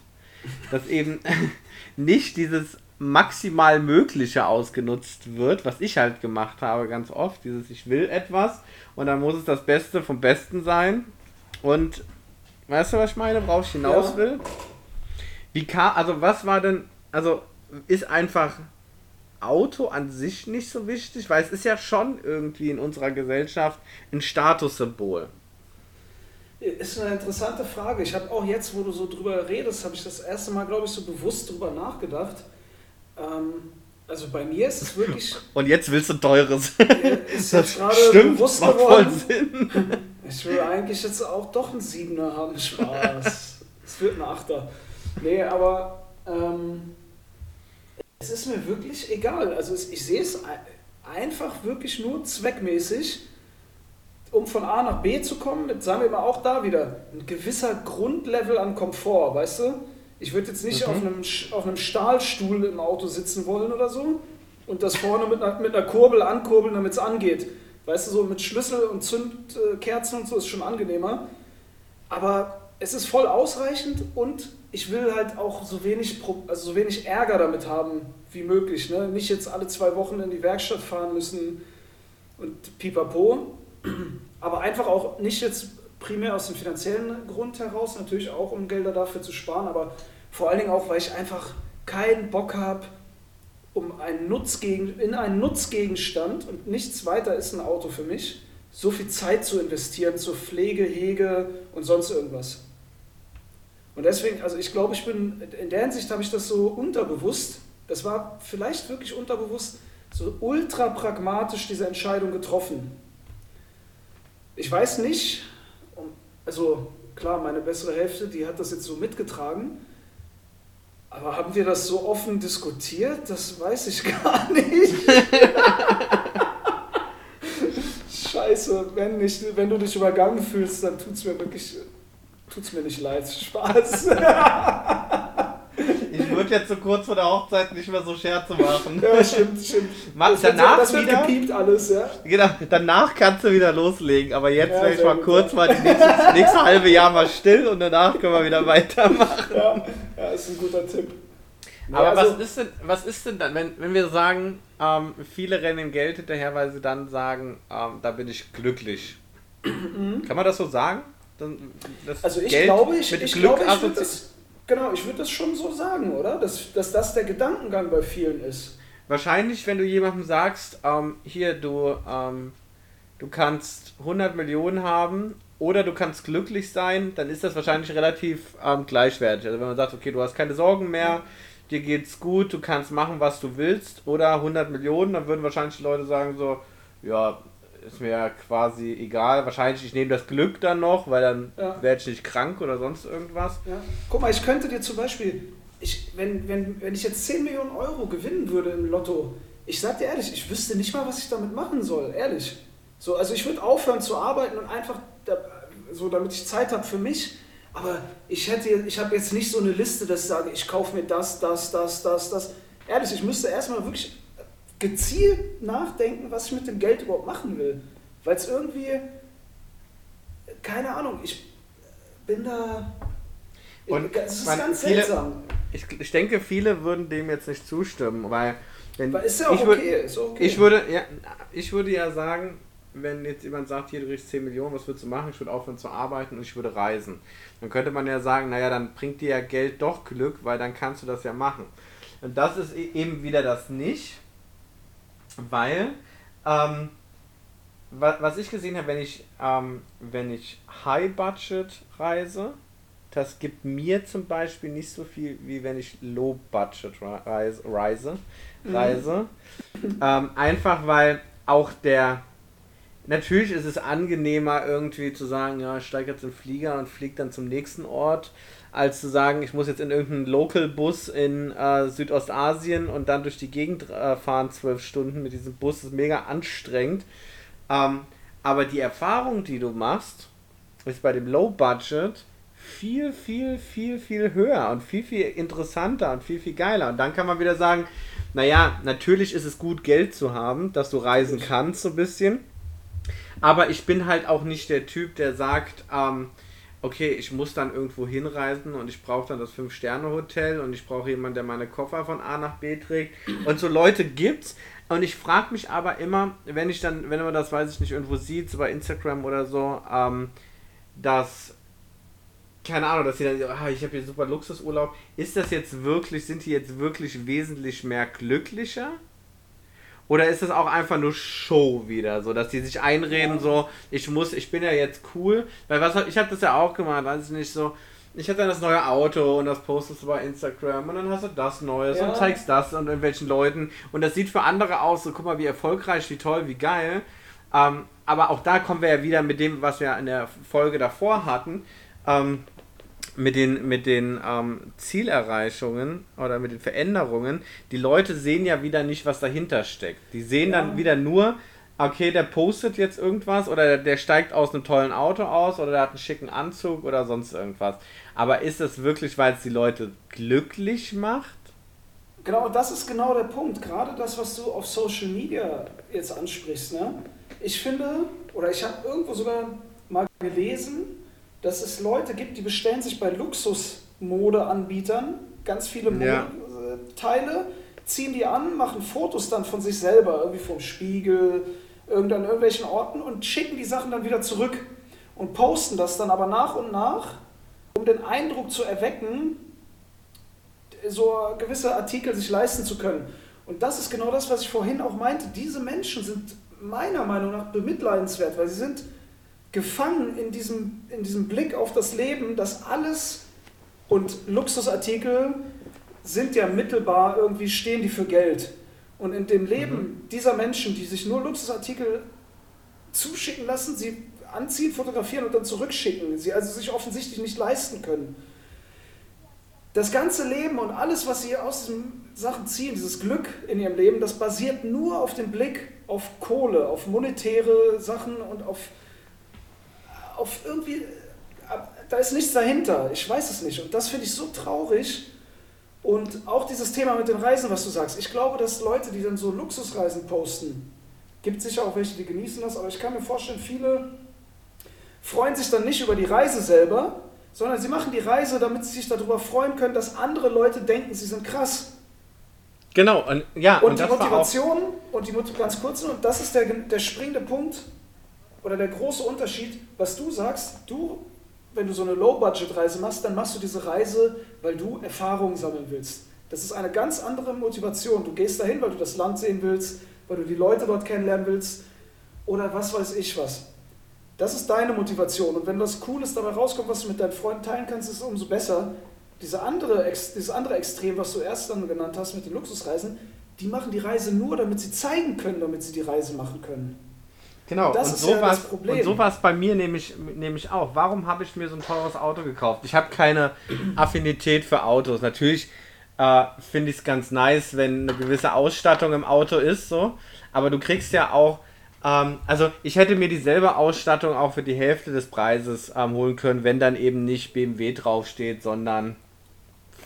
dass eben nicht dieses maximal Mögliche ausgenutzt wird, was ich halt gemacht habe ganz oft, dieses ich will etwas und dann muss es das Beste vom Besten sein und weißt du, was ich meine, worauf ich hinaus will? Wie kam, also was war denn also ist einfach Auto an sich nicht so wichtig, weil es ist ja schon irgendwie in unserer Gesellschaft ein Statussymbol. Ist eine interessante Frage. Ich habe auch jetzt, wo du so drüber redest, habe ich das erste Mal, glaube ich, so bewusst drüber nachgedacht. Ähm, also bei mir ist es wirklich. Und jetzt willst du teures. Ist das gerade stimmt, bewusst macht geworden. voll Sinn. Ich will eigentlich jetzt auch doch einen Siebener haben. Spaß. Es wird ein Achter. Nee, aber ähm, es ist mir wirklich egal. Also ich sehe es einfach wirklich nur zweckmäßig, um von A nach B zu kommen, mit, sagen wir mal auch da wieder, ein gewisser Grundlevel an Komfort, weißt du? Ich würde jetzt nicht mhm. auf, einem, auf einem Stahlstuhl im Auto sitzen wollen oder so und das vorne mit einer, mit einer Kurbel ankurbeln, damit es angeht. Weißt du, so mit Schlüssel und Zündkerzen und so ist schon angenehmer. Aber es ist voll ausreichend und ich will halt auch so wenig, also so wenig Ärger damit haben wie möglich. Ne? Nicht jetzt alle zwei Wochen in die Werkstatt fahren müssen und pipapo. Aber einfach auch nicht jetzt primär aus dem finanziellen Grund heraus, natürlich auch um Gelder dafür zu sparen, aber vor allen Dingen auch, weil ich einfach keinen Bock habe, um einen Nutzgegen, in einen Nutzgegenstand und nichts weiter ist ein Auto für mich, so viel Zeit zu investieren zur Pflege, Hege und sonst irgendwas. Und deswegen, also ich glaube, ich bin, in der Hinsicht habe ich das so unterbewusst, das war vielleicht wirklich unterbewusst, so ultra pragmatisch diese Entscheidung getroffen. Ich weiß nicht, also klar, meine bessere Hälfte, die hat das jetzt so mitgetragen, aber haben wir das so offen diskutiert? Das weiß ich gar nicht. Scheiße, wenn, nicht, wenn du dich übergangen fühlst, dann tut es mir wirklich tut's mir nicht leid. Spaß. ich würde jetzt so kurz vor der Hochzeit nicht mehr so Scherze machen. Ja, stimmt, stimmt. das danach wird, das wieder, gepiept alles, ja. Genau, danach kannst du wieder loslegen. Aber jetzt ja, werde ich mal gut, kurz ja. mal das nächste, nächste halbe Jahr mal still und danach können wir wieder weitermachen. Ja, ja ist ein guter Tipp. Aber also, was, ist denn, was ist denn dann, wenn, wenn wir sagen, ähm, viele rennen im Geld hinterher, weil sie dann sagen, ähm, da bin ich glücklich. Mhm. Kann man das so sagen? Also ich Geld glaube, ich, ich, glaube, ich würde das, genau, ich würde das schon so sagen, oder? Dass, dass das der Gedankengang bei vielen ist. Wahrscheinlich, wenn du jemandem sagst, ähm, hier, du, ähm, du kannst 100 Millionen haben oder du kannst glücklich sein, dann ist das wahrscheinlich relativ ähm, gleichwertig. Also wenn man sagt, okay, du hast keine Sorgen mehr, dir geht's gut, du kannst machen, was du willst, oder 100 Millionen, dann würden wahrscheinlich die Leute sagen so, ja, ist mir ja quasi egal. Wahrscheinlich, ich nehme das Glück dann noch, weil dann ja. werde ich nicht krank oder sonst irgendwas. Ja. Guck mal, ich könnte dir zum Beispiel, ich, wenn, wenn, wenn ich jetzt 10 Millionen Euro gewinnen würde im Lotto, ich sag dir ehrlich, ich wüsste nicht mal, was ich damit machen soll, ehrlich. So, also ich würde aufhören zu arbeiten und einfach, da, so damit ich Zeit habe für mich. Aber ich hätte, ich habe jetzt nicht so eine Liste, dass ich sage, ich kaufe mir das, das, das, das, das. Ehrlich, ich müsste erstmal wirklich gezielt nachdenken, was ich mit dem Geld überhaupt machen will. Weil es irgendwie, keine Ahnung, ich bin da. Und es ist ganz viele, seltsam. Ich, ich denke, viele würden dem jetzt nicht zustimmen, weil. Wenn, weil ist ja auch ich okay, würd, ist okay. Ich würde, ja, ich würde ja sagen, wenn jetzt jemand sagt, hier du kriegst 10 Millionen, was würdest du machen? Ich würde aufhören zu arbeiten und ich würde reisen. Dann könnte man ja sagen, naja, dann bringt dir ja Geld doch Glück, weil dann kannst du das ja machen. Und das ist e-, eben wieder das nicht weil ähm, was ich gesehen habe, wenn ich, ähm, wenn ich High Budget reise, das gibt mir zum Beispiel nicht so viel, wie wenn ich Low Budget reise. reise, reise. Mhm. Ähm, einfach weil auch der. Natürlich ist es angenehmer, irgendwie zu sagen, ja, ich steige jetzt in den Flieger und fliege dann zum nächsten Ort als zu sagen, ich muss jetzt in irgendeinen Local-Bus in äh, Südostasien und dann durch die Gegend äh, fahren, zwölf Stunden mit diesem Bus, das ist mega anstrengend. Ähm, aber die Erfahrung, die du machst, ist bei dem Low-Budget viel, viel, viel, viel höher und viel, viel interessanter und viel, viel geiler. Und dann kann man wieder sagen, naja, natürlich ist es gut, Geld zu haben, dass du reisen kannst, so ein bisschen. Aber ich bin halt auch nicht der Typ, der sagt, ähm, okay, ich muss dann irgendwo hinreisen und ich brauche dann das Fünf-Sterne-Hotel und ich brauche jemanden, der meine Koffer von A nach B trägt. Und so Leute gibt's. Und ich frage mich aber immer, wenn ich dann, wenn man das, weiß ich nicht, irgendwo sieht, so bei Instagram oder so, ähm, dass, keine Ahnung, dass sie dann, ah, ich habe hier super Luxusurlaub, ist das jetzt wirklich, sind die jetzt wirklich wesentlich mehr glücklicher? Oder ist es auch einfach nur Show wieder, so dass die sich einreden, so ich muss, ich bin ja jetzt cool, weil was ich habe das ja auch gemacht, weiß ich nicht so. Ich hatte dann das neue Auto und das postest du bei Instagram und dann hast du das Neues ja. und zeigst das und irgendwelchen Leuten und das sieht für andere aus, so guck mal wie erfolgreich, wie toll, wie geil. Ähm, aber auch da kommen wir ja wieder mit dem, was wir in der Folge davor hatten. Ähm, mit den, mit den ähm, Zielerreichungen oder mit den Veränderungen, die Leute sehen ja wieder nicht, was dahinter steckt. Die sehen ja. dann wieder nur, okay, der postet jetzt irgendwas oder der, der, steigt aus einem tollen Auto aus oder der hat einen schicken Anzug oder sonst irgendwas. Aber ist es wirklich, weil es die Leute glücklich macht? Genau, das ist genau der Punkt. Gerade das, was du auf Social Media jetzt ansprichst. Ne? Ich finde, oder ich habe irgendwo sogar mal gelesen, dass es Leute gibt, die bestellen sich bei Luxusmodeanbietern ganz viele Modeteile, ja. ziehen die an, machen Fotos dann von sich selber, irgendwie vom Spiegel, an irgendwelchen Orten und schicken die Sachen dann wieder zurück und posten das dann aber nach und nach, um den Eindruck zu erwecken, so gewisse Artikel sich leisten zu können. Und das ist genau das, was ich vorhin auch meinte. Diese Menschen sind meiner Meinung nach bemitleidenswert, weil sie sind gefangen in diesem, in diesem Blick auf das Leben, dass alles und Luxusartikel sind ja mittelbar, irgendwie stehen die für Geld. Und in dem Leben mhm. dieser Menschen, die sich nur Luxusartikel zuschicken lassen, sie anziehen, fotografieren und dann zurückschicken, sie also sich offensichtlich nicht leisten können. Das ganze Leben und alles, was sie aus diesen Sachen ziehen, dieses Glück in ihrem Leben, das basiert nur auf dem Blick auf Kohle, auf monetäre Sachen und auf auf irgendwie, da ist nichts dahinter. Ich weiß es nicht. Und das finde ich so traurig. Und auch dieses Thema mit den Reisen, was du sagst. Ich glaube, dass Leute, die dann so Luxusreisen posten, gibt sicher auch welche, die genießen das, aber ich kann mir vorstellen, viele freuen sich dann nicht über die Reise selber, sondern sie machen die Reise, damit sie sich darüber freuen können, dass andere Leute denken, sie sind krass. Genau, und, ja, und, und die Motivation, und die ganz kurz, und das ist der, der springende Punkt oder der große Unterschied, was du sagst, du, wenn du so eine Low-Budget-Reise machst, dann machst du diese Reise, weil du Erfahrungen sammeln willst. Das ist eine ganz andere Motivation. Du gehst dahin, weil du das Land sehen willst, weil du die Leute dort kennenlernen willst oder was weiß ich was. Das ist deine Motivation. Und wenn was Cooles dabei rauskommt, was du mit deinen Freunden teilen kannst, ist es umso besser. Diese andere, dieses andere Extrem, was du erst dann genannt hast mit den Luxusreisen, die machen die Reise nur, damit sie zeigen können, damit sie die Reise machen können. Genau, und, und so ja war es so bei mir nämlich, nämlich auch. Warum habe ich mir so ein teures Auto gekauft? Ich habe keine Affinität für Autos. Natürlich äh, finde ich es ganz nice, wenn eine gewisse Ausstattung im Auto ist, so. Aber du kriegst ja auch, ähm, also ich hätte mir dieselbe Ausstattung auch für die Hälfte des Preises ähm, holen können, wenn dann eben nicht BMW draufsteht, sondern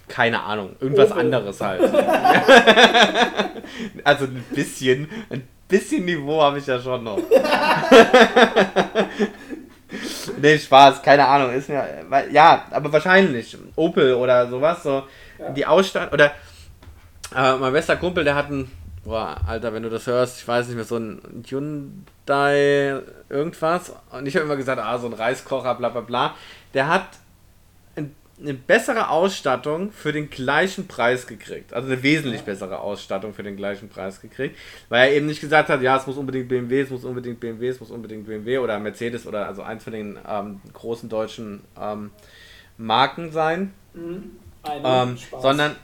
keine Ahnung, irgendwas oh. anderes halt. also ein bisschen, ein bisschen Niveau habe ich ja schon noch. nee, Spaß, keine Ahnung, ist mir, ja, aber wahrscheinlich Opel oder sowas, so ja. die Ausstattung, oder äh, mein bester Kumpel, der hat ein, boah, Alter, wenn du das hörst, ich weiß nicht mehr, so ein Hyundai irgendwas, und ich habe immer gesagt, ah, so ein Reiskocher, bla bla bla, der hat eine bessere Ausstattung für den gleichen Preis gekriegt. Also eine wesentlich bessere Ausstattung für den gleichen Preis gekriegt. Weil er eben nicht gesagt hat, ja, es muss unbedingt BMW, es muss unbedingt BMW, es muss unbedingt BMW oder Mercedes oder also eins von den ähm, großen deutschen ähm, Marken sein. Mhm. Ähm, sondern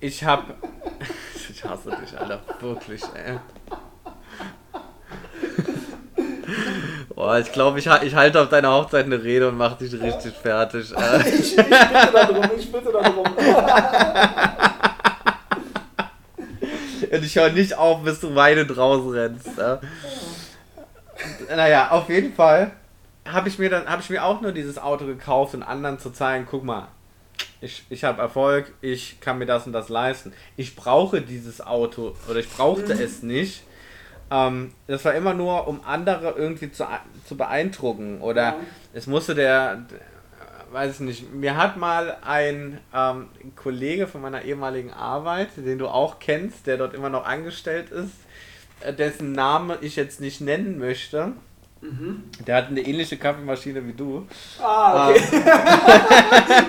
ich habe. ich hasse dich, Alter. Wirklich, ey. Boah, ich glaube, ich, ich halte auf deiner Hochzeit eine Rede und mache dich richtig fertig. ich, ich bitte darum, ich bitte darum. und ich höre nicht auf, bis du weinend rausrennst. Ja. Naja, auf jeden Fall habe ich mir dann habe ich mir auch nur dieses Auto gekauft, um anderen zu zeigen, guck mal, ich, ich habe Erfolg, ich kann mir das und das leisten. Ich brauche dieses Auto oder ich brauchte mhm. es nicht ähm, das war immer nur, um andere irgendwie zu, zu beeindrucken. Oder ja. es musste der, der, weiß ich nicht, mir hat mal ein ähm, Kollege von meiner ehemaligen Arbeit, den du auch kennst, der dort immer noch angestellt ist, äh, dessen Name ich jetzt nicht nennen möchte. Mhm. Der hat eine ähnliche Kaffeemaschine wie du. Ah, okay. Ähm.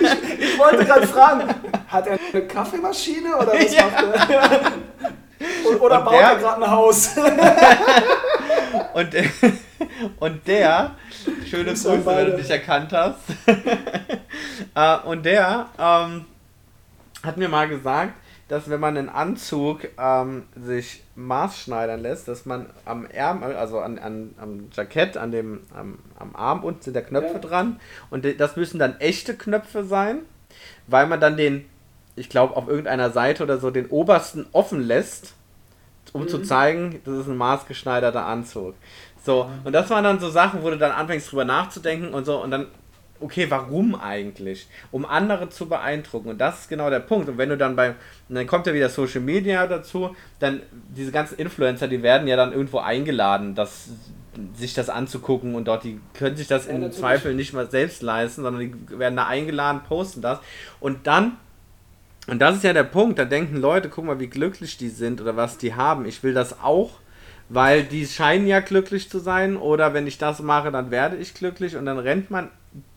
ich, ich, wollte gerade fragen, hat er eine Kaffeemaschine oder was ja. macht er? Oder baut er gerade ein Haus? und, und der, schöne Grüße, wenn du dich erkannt hast. uh, und der ähm, hat mir mal gesagt, dass wenn man einen Anzug ähm, sich maßschneidern lässt, dass man am Ärmel, also an, an, am Jackett, an dem, am, am Arm unten sind da Knöpfe ja. dran und das müssen dann echte Knöpfe sein, weil man dann den, ich glaube auf irgendeiner Seite oder so, den obersten offen lässt um mhm. zu zeigen, das ist ein maßgeschneiderter Anzug. So, und das waren dann so Sachen, wo du dann anfängst drüber nachzudenken und so und dann, okay, warum eigentlich? Um andere zu beeindrucken. Und das ist genau der Punkt. Und wenn du dann beim, dann kommt ja wieder Social Media dazu, dann diese ganzen Influencer, die werden ja dann irgendwo eingeladen, das, sich das anzugucken und dort, die können sich das ja, im Zweifel nicht mal selbst leisten, sondern die werden da eingeladen, posten das. Und dann und das ist ja der Punkt, da denken Leute, guck mal, wie glücklich die sind oder was die haben. Ich will das auch, weil die scheinen ja glücklich zu sein oder wenn ich das mache, dann werde ich glücklich und dann rennt man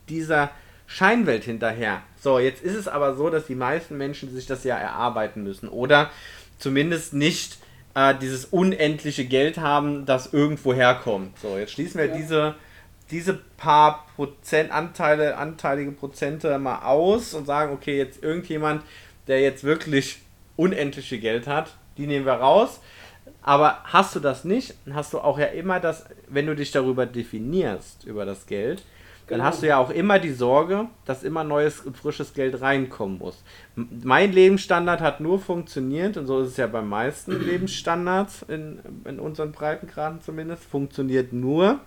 dieser Scheinwelt hinterher. So, jetzt ist es aber so, dass die meisten Menschen sich das ja erarbeiten müssen oder zumindest nicht äh, dieses unendliche Geld haben, das irgendwo herkommt. So, jetzt schließen wir ja. diese diese paar Prozent Anteile, anteilige Prozente mal aus und sagen, okay, jetzt irgendjemand der jetzt wirklich unendliche Geld hat, die nehmen wir raus. Aber hast du das nicht, hast du auch ja immer das, wenn du dich darüber definierst, über das Geld, dann genau. hast du ja auch immer die Sorge, dass immer neues und frisches Geld reinkommen muss. Mein Lebensstandard hat nur funktioniert, und so ist es ja bei meisten Lebensstandards, in, in unseren Breitengraden zumindest, funktioniert nur,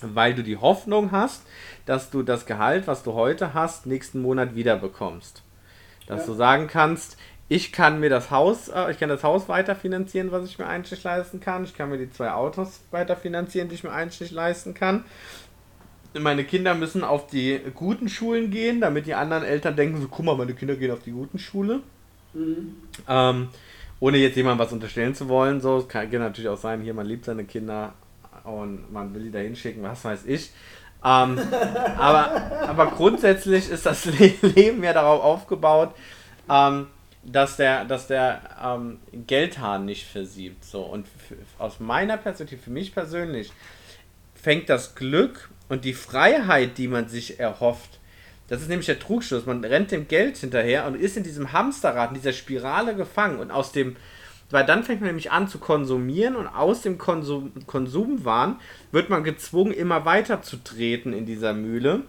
weil du die Hoffnung hast, dass du das Gehalt, was du heute hast, nächsten Monat wieder bekommst. Dass ja. du sagen kannst, ich kann mir das Haus, äh, ich kann das Haus weiterfinanzieren, was ich mir eigentlich leisten kann. Ich kann mir die zwei Autos weiterfinanzieren, die ich mir eigentlich leisten kann. Meine Kinder müssen auf die guten Schulen gehen, damit die anderen Eltern denken, so guck mal, meine Kinder gehen auf die guten Schule. Mhm. Ähm, ohne jetzt jemandem was unterstellen zu wollen, so, es kann, kann natürlich auch sein, hier, man liebt seine Kinder und man will die da hinschicken, was weiß ich. Ähm, aber, aber grundsätzlich ist das Leben ja darauf aufgebaut, ähm, dass der, dass der ähm, Geldhahn nicht versiebt. So. Und aus meiner Perspektive, für mich persönlich, fängt das Glück und die Freiheit, die man sich erhofft, das ist nämlich der Trugschluss. Man rennt dem Geld hinterher und ist in diesem Hamsterrad, in dieser Spirale gefangen. Und aus dem, weil dann fängt man nämlich an zu konsumieren und aus dem Konsum, Konsumwahn wird man gezwungen, immer weiter zu treten in dieser Mühle.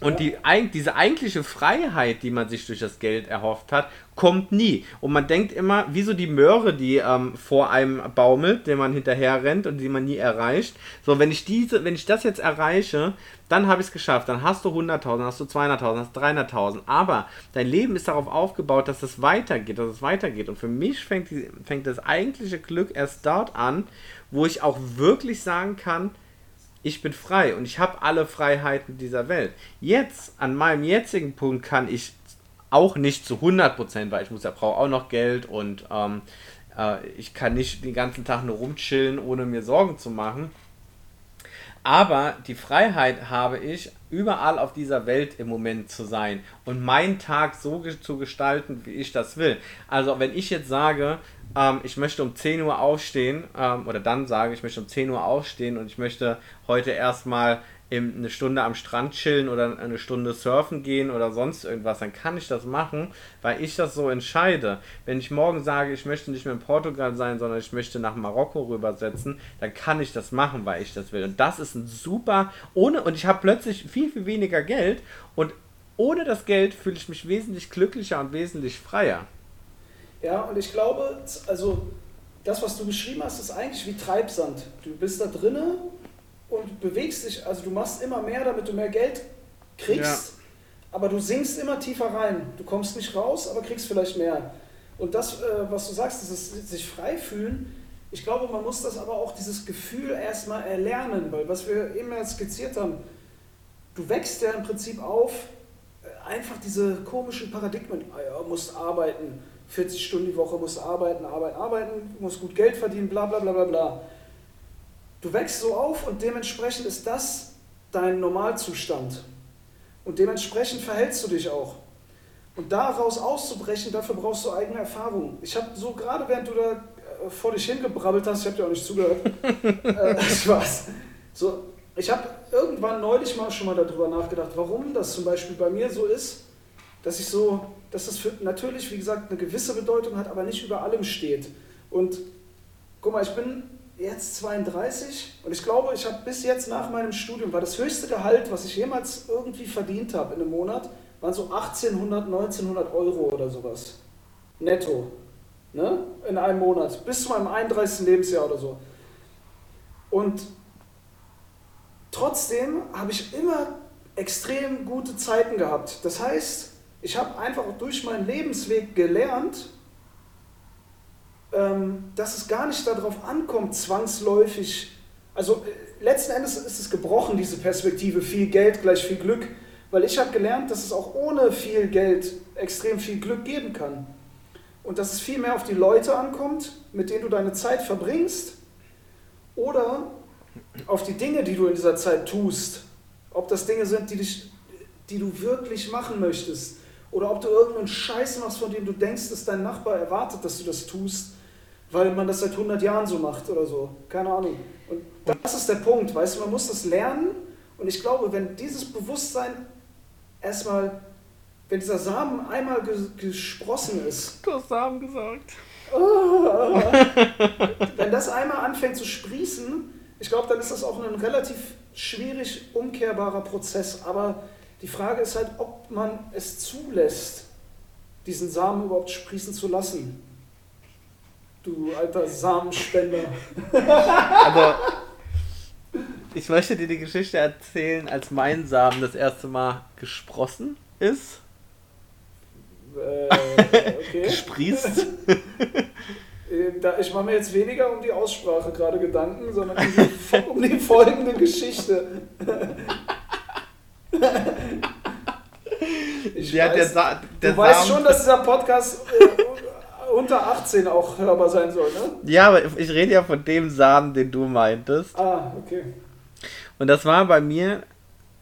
Und die, diese eigentliche Freiheit, die man sich durch das Geld erhofft hat, kommt nie. Und man denkt immer, wie so die Möhre, die ähm, vor einem baumelt, den man hinterher rennt und die man nie erreicht. So, wenn ich diese, wenn ich das jetzt erreiche, dann habe ich es geschafft. Dann hast du 100.000, hast du 200.000, hast du 300.000. Aber dein Leben ist darauf aufgebaut, dass es weitergeht, dass es weitergeht. Und für mich fängt, die, fängt das eigentliche Glück erst dort an, wo ich auch wirklich sagen kann, ich bin frei und ich habe alle Freiheiten dieser Welt. Jetzt, an meinem jetzigen Punkt, kann ich auch nicht zu 100%, weil ich muss ja brauche auch noch Geld und ähm, äh, ich kann nicht den ganzen Tag nur rumchillen, ohne mir Sorgen zu machen. Aber die Freiheit habe ich, überall auf dieser Welt im Moment zu sein und meinen Tag so zu gestalten, wie ich das will. Also wenn ich jetzt sage, ähm, ich möchte um 10 Uhr aufstehen, ähm, oder dann sage ich möchte um 10 Uhr aufstehen und ich möchte heute erstmal eine Stunde am Strand chillen oder eine Stunde surfen gehen oder sonst irgendwas, dann kann ich das machen, weil ich das so entscheide. Wenn ich morgen sage, ich möchte nicht mehr in Portugal sein, sondern ich möchte nach Marokko rübersetzen, dann kann ich das machen, weil ich das will. Und das ist ein super, ohne, und ich habe plötzlich viel, viel weniger Geld und ohne das Geld fühle ich mich wesentlich glücklicher und wesentlich freier. Ja, und ich glaube, also das, was du beschrieben hast, ist eigentlich wie Treibsand. Du bist da drinnen und bewegst dich, also du machst immer mehr, damit du mehr Geld kriegst, ja. aber du sinkst immer tiefer rein. Du kommst nicht raus, aber kriegst vielleicht mehr. Und das, äh, was du sagst, dieses sich frei fühlen, ich glaube, man muss das aber auch dieses Gefühl erstmal erlernen, weil was wir eben ja skizziert haben, du wächst ja im Prinzip auf, äh, einfach diese komischen Paradigmen, ah ja, musst arbeiten, 40 Stunden die Woche, musst arbeiten, arbeiten, arbeiten, musst gut Geld verdienen, bla bla bla bla bla. Du wächst so auf und dementsprechend ist das dein Normalzustand. Und dementsprechend verhältst du dich auch. Und daraus auszubrechen, dafür brauchst du eigene Erfahrung. Ich habe so gerade während du da äh, vor dich hingebrabbelt hast, ich habe dir auch nicht zugehört, äh, Spaß. So, ich habe irgendwann neulich mal schon mal darüber nachgedacht, warum das zum Beispiel bei mir so ist, dass ich so, dass das für, natürlich, wie gesagt, eine gewisse Bedeutung hat, aber nicht über allem steht. Und guck mal, ich bin jetzt 32 und ich glaube, ich habe bis jetzt nach meinem Studium, war das höchste Gehalt, was ich jemals irgendwie verdient habe in einem Monat, waren so 1800, 1900 Euro oder sowas. Netto. Ne? In einem Monat. Bis zu meinem 31. Lebensjahr oder so. Und trotzdem habe ich immer extrem gute Zeiten gehabt. Das heißt, ich habe einfach durch meinen Lebensweg gelernt, ähm, dass es gar nicht darauf ankommt, zwangsläufig, also äh, letzten Endes ist es gebrochen, diese Perspektive, viel Geld gleich viel Glück, weil ich habe gelernt, dass es auch ohne viel Geld extrem viel Glück geben kann. Und dass es viel mehr auf die Leute ankommt, mit denen du deine Zeit verbringst, oder auf die Dinge, die du in dieser Zeit tust. Ob das Dinge sind, die, dich, die du wirklich machen möchtest, oder ob du irgendeinen Scheiß machst, von dem du denkst, dass dein Nachbar erwartet, dass du das tust weil man das seit 100 Jahren so macht oder so. Keine Ahnung. Und das ist der Punkt, weißt du, man muss das lernen. Und ich glaube, wenn dieses Bewusstsein erstmal, wenn dieser Samen einmal gesprossen ist. Du hast Samen gesagt. Oh, wenn das einmal anfängt zu sprießen, ich glaube, dann ist das auch ein relativ schwierig umkehrbarer Prozess. Aber die Frage ist halt, ob man es zulässt, diesen Samen überhaupt sprießen zu lassen. Du alter Samenspender. Aber ich möchte dir die Geschichte erzählen, als mein Samen das erste Mal gesprossen ist. Äh, okay. Gesprießt. Äh, ich mache mir jetzt weniger um die Aussprache gerade Gedanken, sondern um die, folgende Geschichte. Ich weiß, der, der du weißt schon, dass dieser Podcast äh, unter 18 auch hörbar sein soll, ne? Ja, aber ich rede ja von dem Samen, den du meintest. Ah, okay. Und das war bei mir,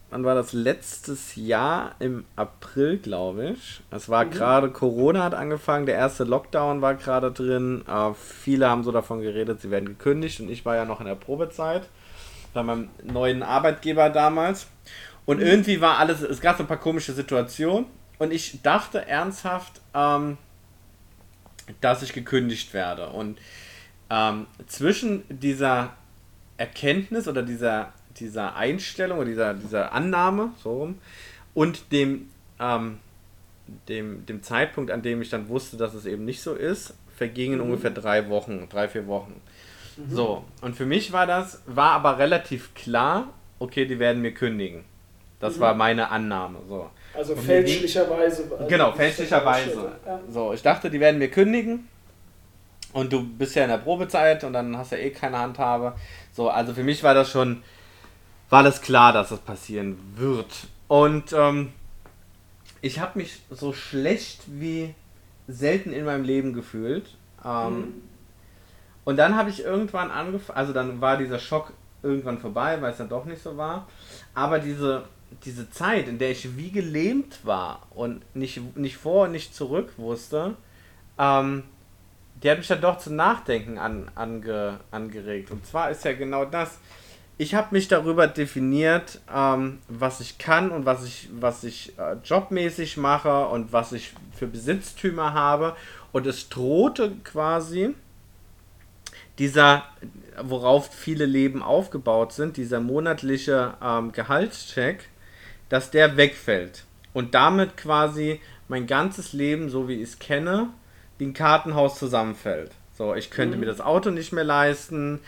wann war das letztes Jahr im April, glaube ich. Es war mhm. gerade, Corona hat angefangen, der erste Lockdown war gerade drin. Äh, viele haben so davon geredet, sie werden gekündigt und ich war ja noch in der Probezeit bei meinem neuen Arbeitgeber damals. Und irgendwie war alles, es gab so ein paar komische Situationen und ich dachte ernsthaft, ähm, dass ich gekündigt werde. Und ähm, zwischen dieser Erkenntnis oder dieser, dieser Einstellung oder dieser, dieser Annahme so rum, und dem, ähm, dem, dem Zeitpunkt, an dem ich dann wusste, dass es eben nicht so ist, vergingen mhm. ungefähr drei Wochen, drei, vier Wochen. Mhm. So, und für mich war das, war aber relativ klar, okay, die werden mir kündigen. Das mhm. war meine Annahme. So. Also und fälschlicherweise. Also genau, fälschlicherweise. Ja. So, ich dachte, die werden mir kündigen. Und du bist ja in der Probezeit und dann hast du ja eh keine Handhabe. So, also für mich war das schon, war das klar, dass das passieren wird. Und ähm, ich habe mich so schlecht wie selten in meinem Leben gefühlt. Ähm, mhm. Und dann habe ich irgendwann angefangen, also dann war dieser Schock irgendwann vorbei, weil es dann doch nicht so war. Aber diese diese Zeit, in der ich wie gelähmt war und nicht, nicht vor und nicht zurück wusste, ähm, die hat mich dann doch zum Nachdenken an, ange, angeregt. Und zwar ist ja genau das. Ich habe mich darüber definiert, ähm, was ich kann und was ich, was ich äh, jobmäßig mache und was ich für Besitztümer habe. Und es drohte quasi dieser, worauf viele Leben aufgebaut sind, dieser monatliche ähm, Gehaltscheck, dass der wegfällt. Und damit quasi mein ganzes Leben, so wie ich es kenne, wie ein Kartenhaus zusammenfällt. So, ich könnte mhm. mir das Auto nicht mehr leisten,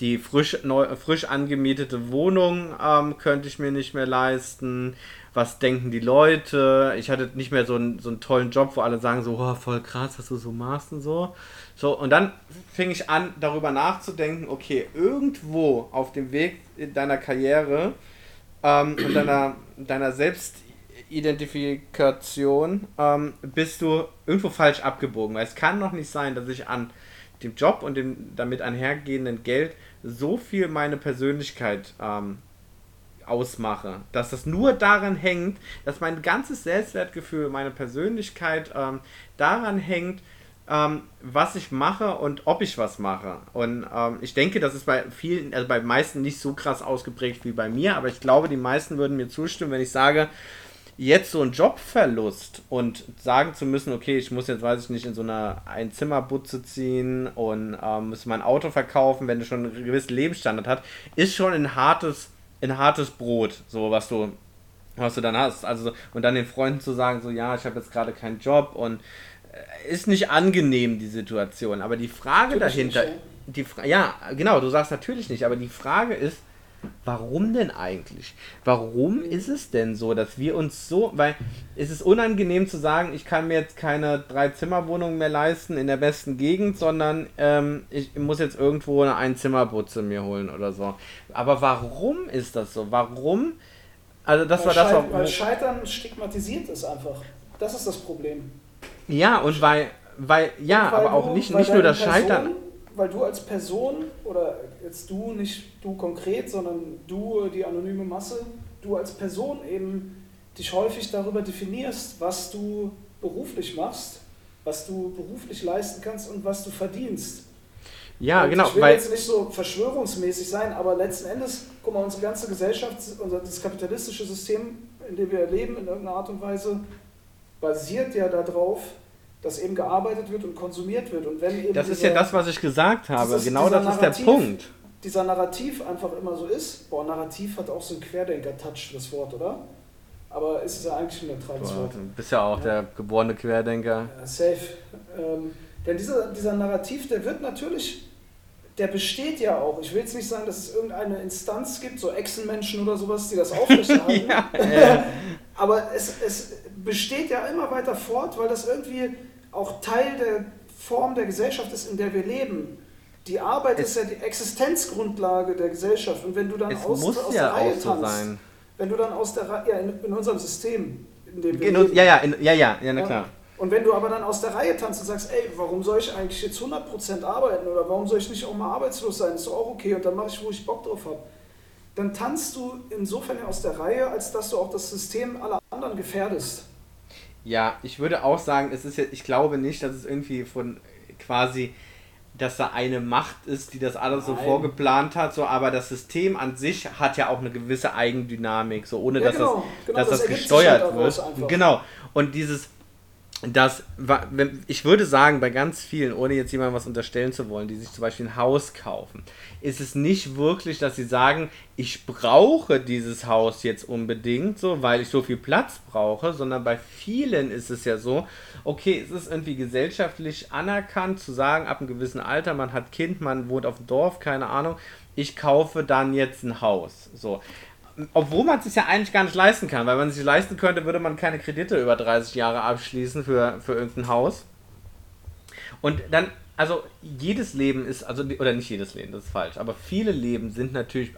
die frisch, neu, frisch angemietete Wohnung ähm, könnte ich mir nicht mehr leisten. Was denken die Leute? Ich hatte nicht mehr so einen, so einen tollen Job, wo alle sagen so, oh, voll krass, was du so machst und so. So, und dann fing ich an, darüber nachzudenken, okay, irgendwo auf dem Weg in deiner Karriere ähm, und deiner, deiner Selbstidentifikation ähm, bist du irgendwo falsch abgebogen. Weil es kann noch nicht sein, dass ich an dem Job und dem damit einhergehenden Geld so viel meine Persönlichkeit ähm, ausmache. Dass das nur daran hängt, dass mein ganzes Selbstwertgefühl, meine Persönlichkeit ähm, daran hängt, ähm, was ich mache und ob ich was mache. Und ähm, ich denke, das ist bei vielen, also bei meisten nicht so krass ausgeprägt wie bei mir, aber ich glaube, die meisten würden mir zustimmen, wenn ich sage, jetzt so ein Jobverlust und sagen zu müssen, okay, ich muss jetzt, weiß ich nicht, in so einer Einzimmerbutze ziehen und ähm, muss mein Auto verkaufen, wenn du schon einen gewissen Lebensstandard hast, ist schon ein hartes, ein hartes Brot, so was du, was du dann hast. Also, und dann den Freunden zu sagen, so, ja, ich habe jetzt gerade keinen Job und ist nicht angenehm, die Situation. Aber die Frage natürlich dahinter, nicht, ja. die Fra ja, genau, du sagst natürlich nicht, aber die Frage ist, warum denn eigentlich? Warum ist es denn so, dass wir uns so, weil es ist unangenehm zu sagen, ich kann mir jetzt keine Drei-Zimmer-Wohnung mehr leisten in der besten Gegend, sondern ähm, ich muss jetzt irgendwo eine Einzimmerbutze mir holen oder so. Aber warum ist das so? Warum? Also das weil war das, was, weil Scheitern stigmatisiert ist einfach. Das ist das Problem. Ja, und weil, weil ja, weil aber auch du, nicht, nicht nur das Person, Scheitern. Weil du als Person, oder jetzt du, nicht du konkret, sondern du, die anonyme Masse, du als Person eben dich häufig darüber definierst, was du beruflich machst, was du beruflich leisten kannst und was du verdienst. Ja, und genau. Ich will weil jetzt nicht so verschwörungsmäßig sein, aber letzten Endes, guck mal, unsere ganze Gesellschaft, unser das kapitalistische System, in dem wir leben, in irgendeiner Art und Weise, basiert ja darauf, dass eben gearbeitet wird und konsumiert wird. Und wenn eben das ist ja das, was ich gesagt habe. Dieses, genau das Narrativ, ist der Punkt. Dieser Narrativ einfach immer so ist. Boah, Narrativ hat auch so einen Querdenker-Touch, das Wort, oder? Aber ist es ja eigentlich ein neutrales Wort. Du bist ja auch ja. der geborene Querdenker. Ja, safe. Ähm, denn dieser, dieser Narrativ, der wird natürlich, der besteht ja auch. Ich will jetzt nicht sagen, dass es irgendeine Instanz gibt, so Echsenmenschen oder sowas, die das aufrechterhalten. ja. Aber es, es besteht ja immer weiter fort, weil das irgendwie auch Teil der Form der Gesellschaft ist, in der wir leben. Die Arbeit es ist ja die Existenzgrundlage der Gesellschaft. Und wenn du dann aus, aus ja der Reihe so tanzt, wenn du dann aus der Reihe, ja, in, in, unserem System, in dem wir in, leben, ja, ja, in, ja, ja, ja, na klar. Und wenn du aber dann aus der Reihe tanzt und sagst, ey, warum soll ich eigentlich jetzt 100% arbeiten oder warum soll ich nicht auch mal arbeitslos sein, ist doch auch okay und dann mache ich, wo ich Bock drauf habe, dann tanzt du insofern aus der Reihe, als dass du auch das System aller anderen gefährdest. Ja, ich würde auch sagen, es ist ja, ich glaube nicht, dass es irgendwie von quasi, dass da eine Macht ist, die das alles Nein. so vorgeplant hat, so, aber das System an sich hat ja auch eine gewisse Eigendynamik, so ohne ja, dass, genau, das, genau, dass das, das gesteuert halt wird. Genau. Und dieses dass, ich würde sagen, bei ganz vielen, ohne jetzt jemandem was unterstellen zu wollen, die sich zum Beispiel ein Haus kaufen, ist es nicht wirklich, dass sie sagen, ich brauche dieses Haus jetzt unbedingt so, weil ich so viel Platz brauche, sondern bei vielen ist es ja so, okay, es ist irgendwie gesellschaftlich anerkannt zu sagen, ab einem gewissen Alter, man hat Kind, man wohnt auf dem Dorf, keine Ahnung, ich kaufe dann jetzt ein Haus. So obwohl man es sich ja eigentlich gar nicht leisten kann, weil man es sich leisten könnte, würde man keine Kredite über 30 Jahre abschließen für, für irgendein Haus. Und dann, also jedes Leben ist, also oder nicht jedes Leben, das ist falsch, aber viele Leben sind natürlich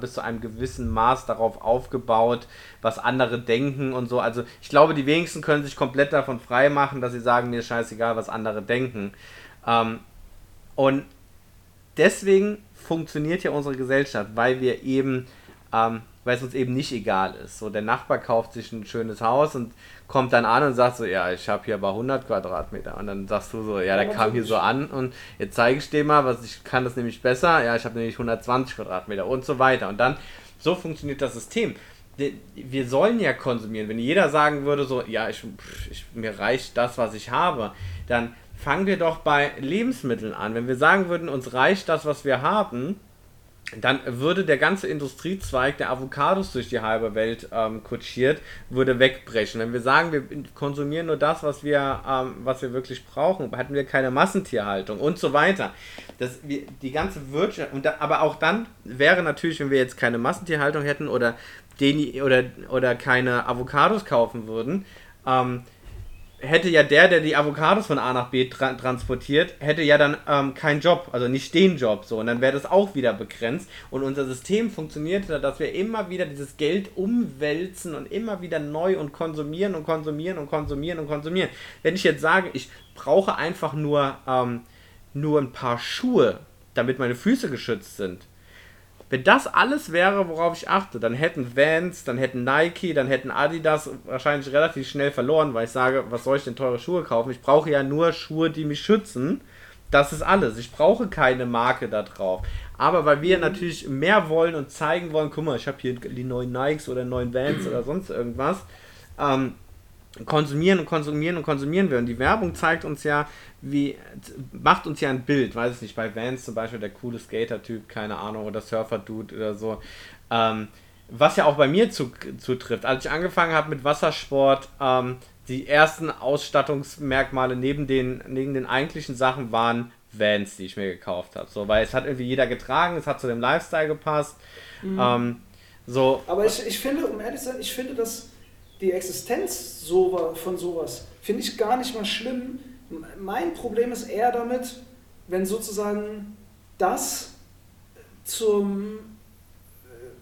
bis zu einem gewissen Maß darauf aufgebaut, was andere denken und so. Also ich glaube, die wenigsten können sich komplett davon frei machen, dass sie sagen, mir ist scheißegal, was andere denken. Ähm, und deswegen funktioniert ja unsere Gesellschaft, weil wir eben ähm, weil es uns eben nicht egal ist. So, der Nachbar kauft sich ein schönes Haus und kommt dann an und sagt so, ja, ich habe hier aber 100 Quadratmeter. Und dann sagst du so, ja, der kam hier so an und jetzt zeige ich dir mal, was ich kann das nämlich besser. Ja, ich habe nämlich 120 Quadratmeter und so weiter. Und dann, so funktioniert das System. Wir sollen ja konsumieren. Wenn jeder sagen würde so, ja, ich, ich, mir reicht das, was ich habe, dann fangen wir doch bei Lebensmitteln an. Wenn wir sagen würden, uns reicht das, was wir haben, dann würde der ganze Industriezweig, der Avocados durch die halbe Welt ähm, kutschiert, würde wegbrechen. Wenn wir sagen, wir konsumieren nur das, was wir, ähm, was wir wirklich brauchen, hätten wir keine Massentierhaltung und so weiter. Das, wir, die ganze Wirtschaft, und da, aber auch dann wäre natürlich, wenn wir jetzt keine Massentierhaltung hätten oder, den, oder, oder keine Avocados kaufen würden, ähm, hätte ja der, der die Avocados von A nach B tra transportiert, hätte ja dann ähm, keinen Job, also nicht den Job so. Und dann wäre das auch wieder begrenzt. Und unser System funktioniert, dass wir immer wieder dieses Geld umwälzen und immer wieder neu und konsumieren und konsumieren und konsumieren und konsumieren. Wenn ich jetzt sage, ich brauche einfach nur, ähm, nur ein paar Schuhe, damit meine Füße geschützt sind, wenn das alles wäre, worauf ich achte, dann hätten Vans, dann hätten Nike, dann hätten Adidas wahrscheinlich relativ schnell verloren, weil ich sage, was soll ich denn teure Schuhe kaufen? Ich brauche ja nur Schuhe, die mich schützen. Das ist alles. Ich brauche keine Marke da drauf. Aber weil wir natürlich mehr wollen und zeigen wollen, guck mal, ich habe hier die neuen Nikes oder neuen Vans oder sonst irgendwas, ähm, konsumieren und konsumieren und konsumieren wir. Und die Werbung zeigt uns ja, wie, macht uns ja ein Bild, weiß ich nicht, bei Vans zum Beispiel der coole Skater-Typ, keine Ahnung, oder Surfer-Dude oder so. Ähm, was ja auch bei mir zu, zutrifft. Als ich angefangen habe mit Wassersport, ähm, die ersten Ausstattungsmerkmale neben den, neben den eigentlichen Sachen waren Vans, die ich mir gekauft habe. So, weil es hat irgendwie jeder getragen, es hat zu dem Lifestyle gepasst. Mhm. Ähm, so. Aber ich, ich finde, um ehrlich zu sein, ich finde, dass die Existenz von sowas finde ich gar nicht mal schlimm. Mein Problem ist eher damit, wenn sozusagen das zum,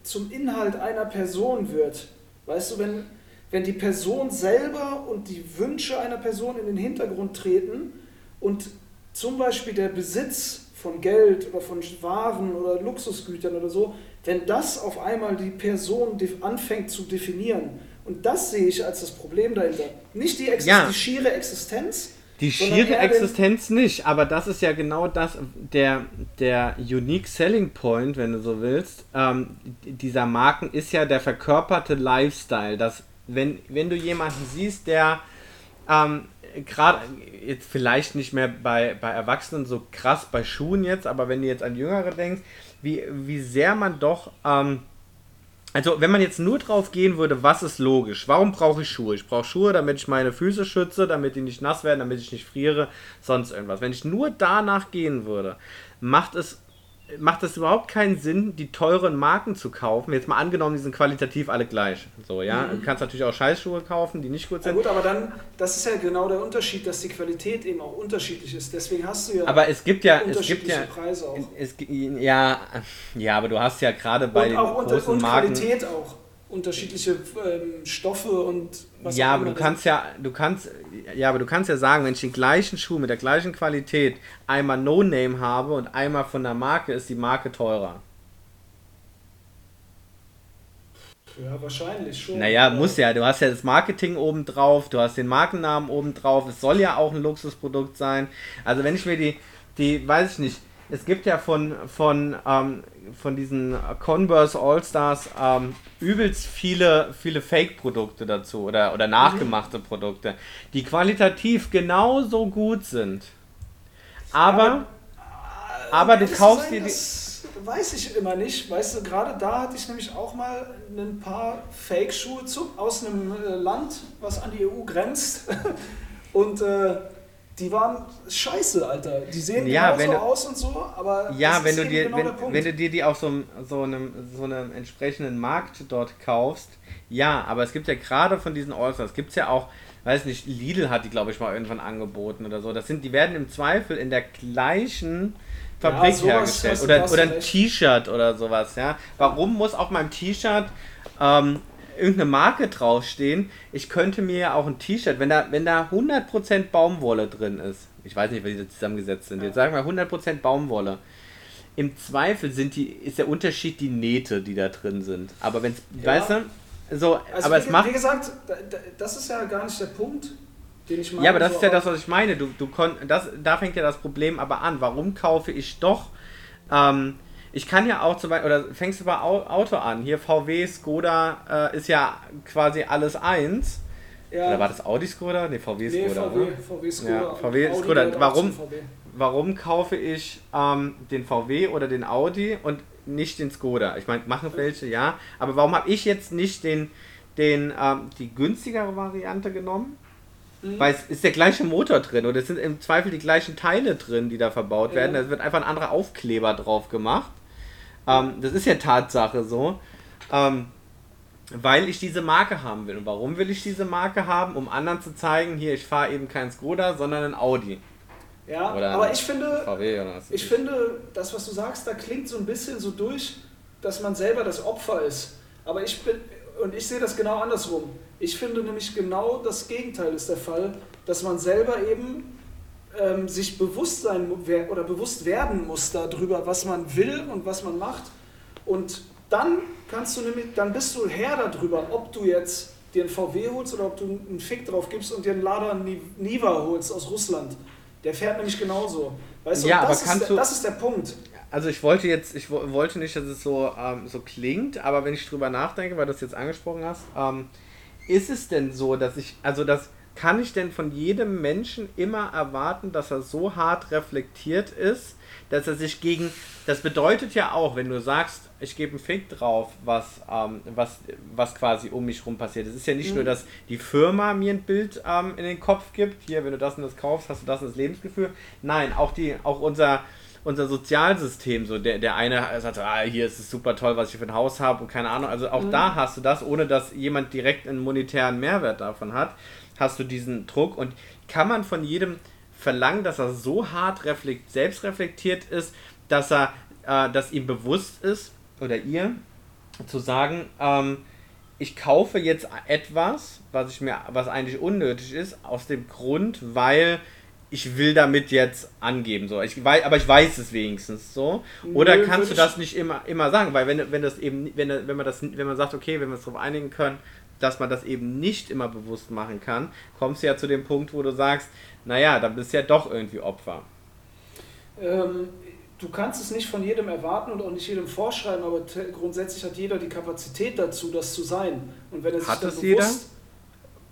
zum Inhalt einer Person wird. Weißt du, wenn, wenn die Person selber und die Wünsche einer Person in den Hintergrund treten und zum Beispiel der Besitz von Geld oder von Waren oder Luxusgütern oder so, wenn das auf einmal die Person anfängt zu definieren und das sehe ich als das Problem dahinter. Nicht die, Ex ja. die schiere Existenz. Die schiere Existenz nicht, aber das ist ja genau das, der, der Unique Selling Point, wenn du so willst, ähm, dieser Marken ist ja der verkörperte Lifestyle. Dass, wenn, wenn du jemanden siehst, der ähm, gerade jetzt vielleicht nicht mehr bei, bei Erwachsenen so krass bei Schuhen jetzt, aber wenn du jetzt an Jüngere denkst, wie, wie sehr man doch ähm, also, wenn man jetzt nur drauf gehen würde, was ist logisch? Warum brauche ich Schuhe? Ich brauche Schuhe, damit ich meine Füße schütze, damit die nicht nass werden, damit ich nicht friere, sonst irgendwas. Wenn ich nur danach gehen würde, macht es macht es überhaupt keinen Sinn, die teuren Marken zu kaufen. Jetzt mal angenommen, die sind qualitativ alle gleich. So, ja. Mhm. Du kannst natürlich auch Scheißschuhe kaufen, die nicht gut sind. Ja gut, aber dann, das ist ja genau der Unterschied, dass die Qualität eben auch unterschiedlich ist. Deswegen hast du ja. Aber es gibt ja, es gibt ja, Preise auch. Es, ja, ja, aber du hast ja gerade bei und den auch großen unter, und Marken. Qualität auch. Unterschiedliche ähm, Stoffe und was Ja, aber du kannst ja, du kannst, ja, aber du kannst ja sagen, wenn ich den gleichen Schuh mit der gleichen Qualität einmal No Name habe und einmal von der Marke, ist die Marke teurer. Ja, wahrscheinlich schon. Naja, muss ja. Du hast ja das Marketing oben drauf, du hast den Markennamen oben drauf. Es soll ja auch ein Luxusprodukt sein. Also wenn ich mir die, die, weiß ich nicht, es gibt ja von, von, ähm, von diesen Converse All-Stars ähm, übelst viele, viele Fake-Produkte dazu oder, oder nachgemachte mhm. Produkte, die qualitativ genauso gut sind. Aber, aber, aber du kaufst dir die weiß ich immer nicht. Weißt du, gerade da hatte ich nämlich auch mal ein paar Fake-Schuhe aus einem äh, Land, was an die EU grenzt. Und äh, die waren scheiße, Alter. Die sehen ja, genauso du, aus und so, aber ja, wenn du dir, genau wenn, wenn, du dir die auf so einem, so, einem, so einem entsprechenden Markt dort kaufst, ja, aber es gibt ja gerade von diesen gibt es ja auch, weiß nicht, Lidl hat die, glaube ich, mal irgendwann angeboten oder so. Das sind, die werden im Zweifel in der gleichen Fabrik ja, hergestellt. Oder, oder ein T-Shirt oder sowas, ja. Warum muss auf meinem T-Shirt ähm, irgendeine Marke draufstehen? Ich könnte mir ja auch ein T-Shirt, wenn da, wenn da 100% Baumwolle drin ist, ich weiß nicht, wie die zusammengesetzt sind, jetzt sagen wir 100% Baumwolle. Im Zweifel sind die, ist der Unterschied die Nähte, die da drin sind. Aber wenn es, ja. weißt du, so, also aber wie, es macht. Wie gesagt, das ist ja gar nicht der Punkt den ich meine. Ja, aber das so ist ja das, was ich meine. Du, du kon das, da fängt ja das Problem aber an. Warum kaufe ich doch. Ähm, ich kann ja auch zum Beispiel, oder fängst du bei Auto an? Hier VW, Skoda äh, ist ja quasi alles eins. Ja. Oder war das Audi Skoda? Ne, VW Skoda. Nee, VW, oder? VW Skoda. Ja, VW Skoda. Warum, warum kaufe ich ähm, den VW oder den Audi und nicht den Skoda? Ich meine, machen welche, ja. Aber warum habe ich jetzt nicht den, den, ähm, die günstigere Variante genommen? Mhm. Weil es ist der gleiche Motor drin und es sind im Zweifel die gleichen Teile drin, die da verbaut ja. werden. Es wird einfach ein anderer Aufkleber drauf gemacht. Ähm, das ist ja Tatsache so. Ähm, weil ich diese Marke haben will. Und warum will ich diese Marke haben? Um anderen zu zeigen, hier, ich fahre eben kein Skoda, sondern ein Audi. Ja, oder aber ich finde, ich finde, das, was du sagst, da klingt so ein bisschen so durch, dass man selber das Opfer ist. Aber ich bin, und ich sehe das genau andersrum. Ich finde nämlich genau das Gegenteil ist der Fall, dass man selber eben ähm, sich bewusst sein oder bewusst werden muss darüber, was man will und was man macht. Und dann kannst du nämlich, dann bist du Herr darüber, ob du jetzt dir einen VW holst oder ob du einen Fick drauf gibst und dir einen Lada Niva holst aus Russland. Der fährt nämlich genauso. Weißt du, ja, das, aber ist, du, das ist der Punkt. Also ich wollte jetzt, ich wollte nicht, dass es so, ähm, so klingt, aber wenn ich drüber nachdenke, weil du das jetzt angesprochen hast, ähm, ist es denn so, dass ich, also das kann ich denn von jedem Menschen immer erwarten, dass er so hart reflektiert ist, dass er sich gegen, das bedeutet ja auch, wenn du sagst, ich gebe einen Fick drauf, was, ähm, was, was quasi um mich rum passiert. Es ist ja nicht mhm. nur, dass die Firma mir ein Bild ähm, in den Kopf gibt, hier, wenn du das und das kaufst, hast du das und das Lebensgefühl. Nein, auch die, auch unser, unser Sozialsystem, so der, der eine sagt, ah, hier ist es super toll, was ich für ein Haus habe und keine Ahnung, also auch mhm. da hast du das, ohne dass jemand direkt einen monetären Mehrwert davon hat, hast du diesen Druck und kann man von jedem verlangen, dass er so hart reflekt, selbst reflektiert ist, dass er, äh, dass ihm bewusst ist, oder ihr, zu sagen, ähm, ich kaufe jetzt etwas, was ich mir, was eigentlich unnötig ist, aus dem Grund, weil ich will damit jetzt angeben. So. Ich weiß, aber ich weiß es wenigstens so. Oder Nö, kannst du das nicht immer, immer sagen? Weil wenn, wenn das eben, wenn, wenn man das, wenn man sagt, okay, wenn wir uns darauf einigen können, dass man das eben nicht immer bewusst machen kann, kommst du ja zu dem Punkt, wo du sagst, naja, dann bist du ja doch irgendwie Opfer. Ähm, du kannst es nicht von jedem erwarten und auch nicht jedem vorschreiben, aber grundsätzlich hat jeder die Kapazität dazu, das zu sein. Und wenn er sich hat das bewusst, jeder?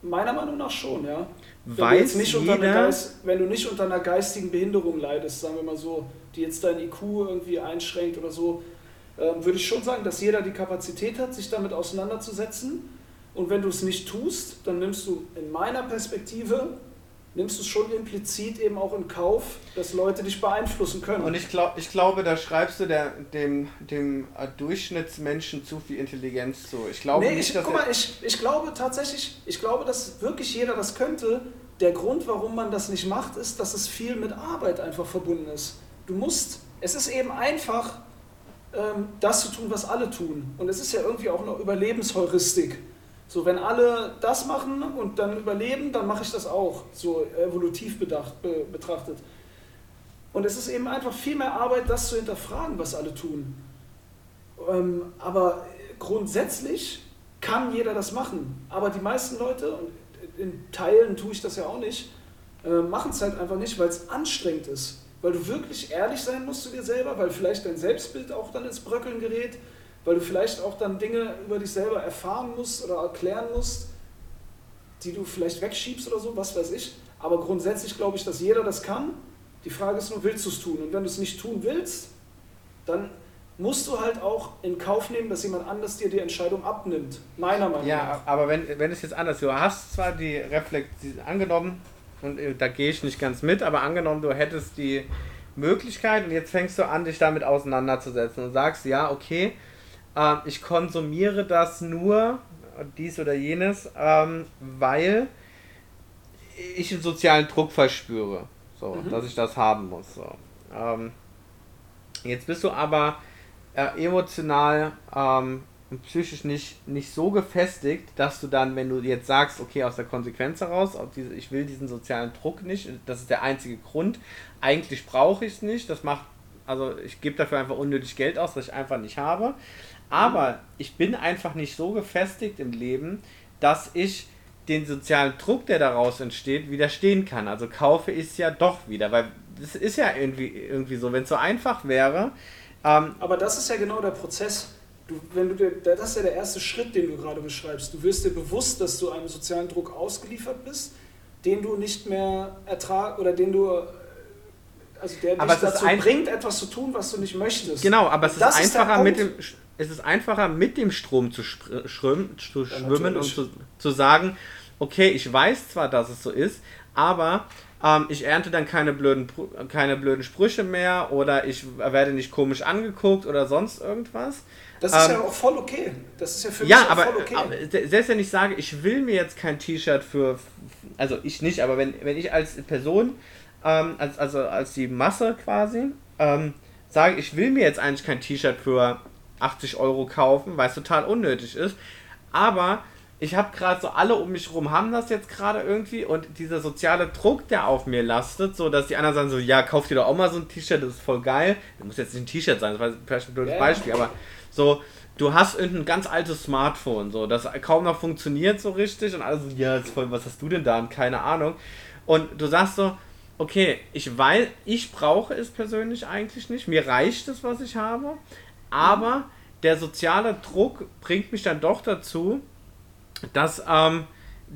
Meiner Meinung nach schon, ja weiß wenn du, Geist, wenn du nicht unter einer geistigen Behinderung leidest, sagen wir mal so, die jetzt dein IQ irgendwie einschränkt oder so, äh, würde ich schon sagen, dass jeder die Kapazität hat, sich damit auseinanderzusetzen. Und wenn du es nicht tust, dann nimmst du in meiner Perspektive nimmst du es schon implizit eben auch in Kauf, dass Leute dich beeinflussen können. Und ich, glaub, ich glaube, da schreibst du der, dem, dem Durchschnittsmenschen zu viel Intelligenz zu. Ich glaube nee, nicht, ich, dass guck mal, ich, ich glaube tatsächlich, ich glaube, dass wirklich jeder das könnte. Der Grund, warum man das nicht macht, ist, dass es viel mit Arbeit einfach verbunden ist. Du musst, es ist eben einfach, ähm, das zu tun, was alle tun. Und es ist ja irgendwie auch eine Überlebensheuristik. So, wenn alle das machen und dann überleben, dann mache ich das auch, so evolutiv bedacht, be, betrachtet. Und es ist eben einfach viel mehr Arbeit, das zu hinterfragen, was alle tun. Ähm, aber grundsätzlich kann jeder das machen. Aber die meisten Leute, und in Teilen tue ich das ja auch nicht, äh, machen es halt einfach nicht, weil es anstrengend ist. Weil du wirklich ehrlich sein musst zu dir selber, weil vielleicht dein Selbstbild auch dann ins Bröckeln gerät, weil du vielleicht auch dann Dinge über dich selber erfahren musst oder erklären musst, die du vielleicht wegschiebst oder so, was weiß ich. Aber grundsätzlich glaube ich, dass jeder das kann. Die Frage ist nur, willst du es tun? Und wenn du es nicht tun willst, dann musst du halt auch in Kauf nehmen, dass jemand anders dir die Entscheidung abnimmt. Meiner Meinung ja, nach. Ja, aber wenn, wenn es jetzt anders ist, du hast zwar die Reflexion angenommen, und äh, da gehe ich nicht ganz mit, aber angenommen, du hättest die Möglichkeit und jetzt fängst du an, dich damit auseinanderzusetzen und sagst, ja, okay, äh, ich konsumiere das nur, dies oder jenes, ähm, weil ich einen sozialen Druck verspüre, so, mhm. dass ich das haben muss. So. Ähm, jetzt bist du aber äh, emotional ähm, und psychisch nicht, nicht so gefestigt, dass du dann, wenn du jetzt sagst, okay, aus der Konsequenz heraus, diese, ich will diesen sozialen Druck nicht, das ist der einzige Grund, eigentlich brauche ich es nicht, das macht, also ich gebe dafür einfach unnötig Geld aus, das ich einfach nicht habe, aber ich bin einfach nicht so gefestigt im Leben, dass ich den sozialen Druck, der daraus entsteht, widerstehen kann. Also kaufe ich es ja doch wieder, weil das ist ja irgendwie, irgendwie so, wenn es so einfach wäre. Ähm, aber das ist ja genau der Prozess Du, wenn du dir, das ist ja der erste Schritt, den du gerade beschreibst. Du wirst dir bewusst, dass du einem sozialen Druck ausgeliefert bist, den du nicht mehr ertrag oder den du also der aber dich dazu bringt, etwas zu tun, was du nicht möchtest. Genau, aber es ist einfacher ist mit dem es ist einfacher mit dem Strom zu, schwimmen, zu schwimmen und zu, zu sagen, okay, ich weiß zwar, dass es so ist, aber ähm, ich ernte dann keine blöden, keine blöden Sprüche mehr oder ich werde nicht komisch angeguckt oder sonst irgendwas. Das ist ähm, ja auch voll okay. Das ist ja für ja, mich aber, voll okay. Aber selbst wenn ich sage, ich will mir jetzt kein T-Shirt für, also ich nicht, aber wenn, wenn ich als Person, ähm, als, also als die Masse quasi, ähm, sage, ich will mir jetzt eigentlich kein T-Shirt für 80 Euro kaufen, weil es total unnötig ist, aber ich habe gerade so alle um mich rum haben das jetzt gerade irgendwie und dieser soziale Druck, der auf mir lastet, so dass die anderen sagen so, ja, kauf dir doch auch mal so ein T-Shirt, das ist voll geil. Das muss jetzt nicht ein T-Shirt sein, das war vielleicht ein blödes yeah. Beispiel, aber so, du hast irgendein ganz altes Smartphone, so, das kaum noch funktioniert so richtig und alle so, ja, voll, was hast du denn da und keine Ahnung. Und du sagst so, okay, ich weiß, ich brauche es persönlich eigentlich nicht, mir reicht es, was ich habe, aber der soziale Druck bringt mich dann doch dazu, dass ähm,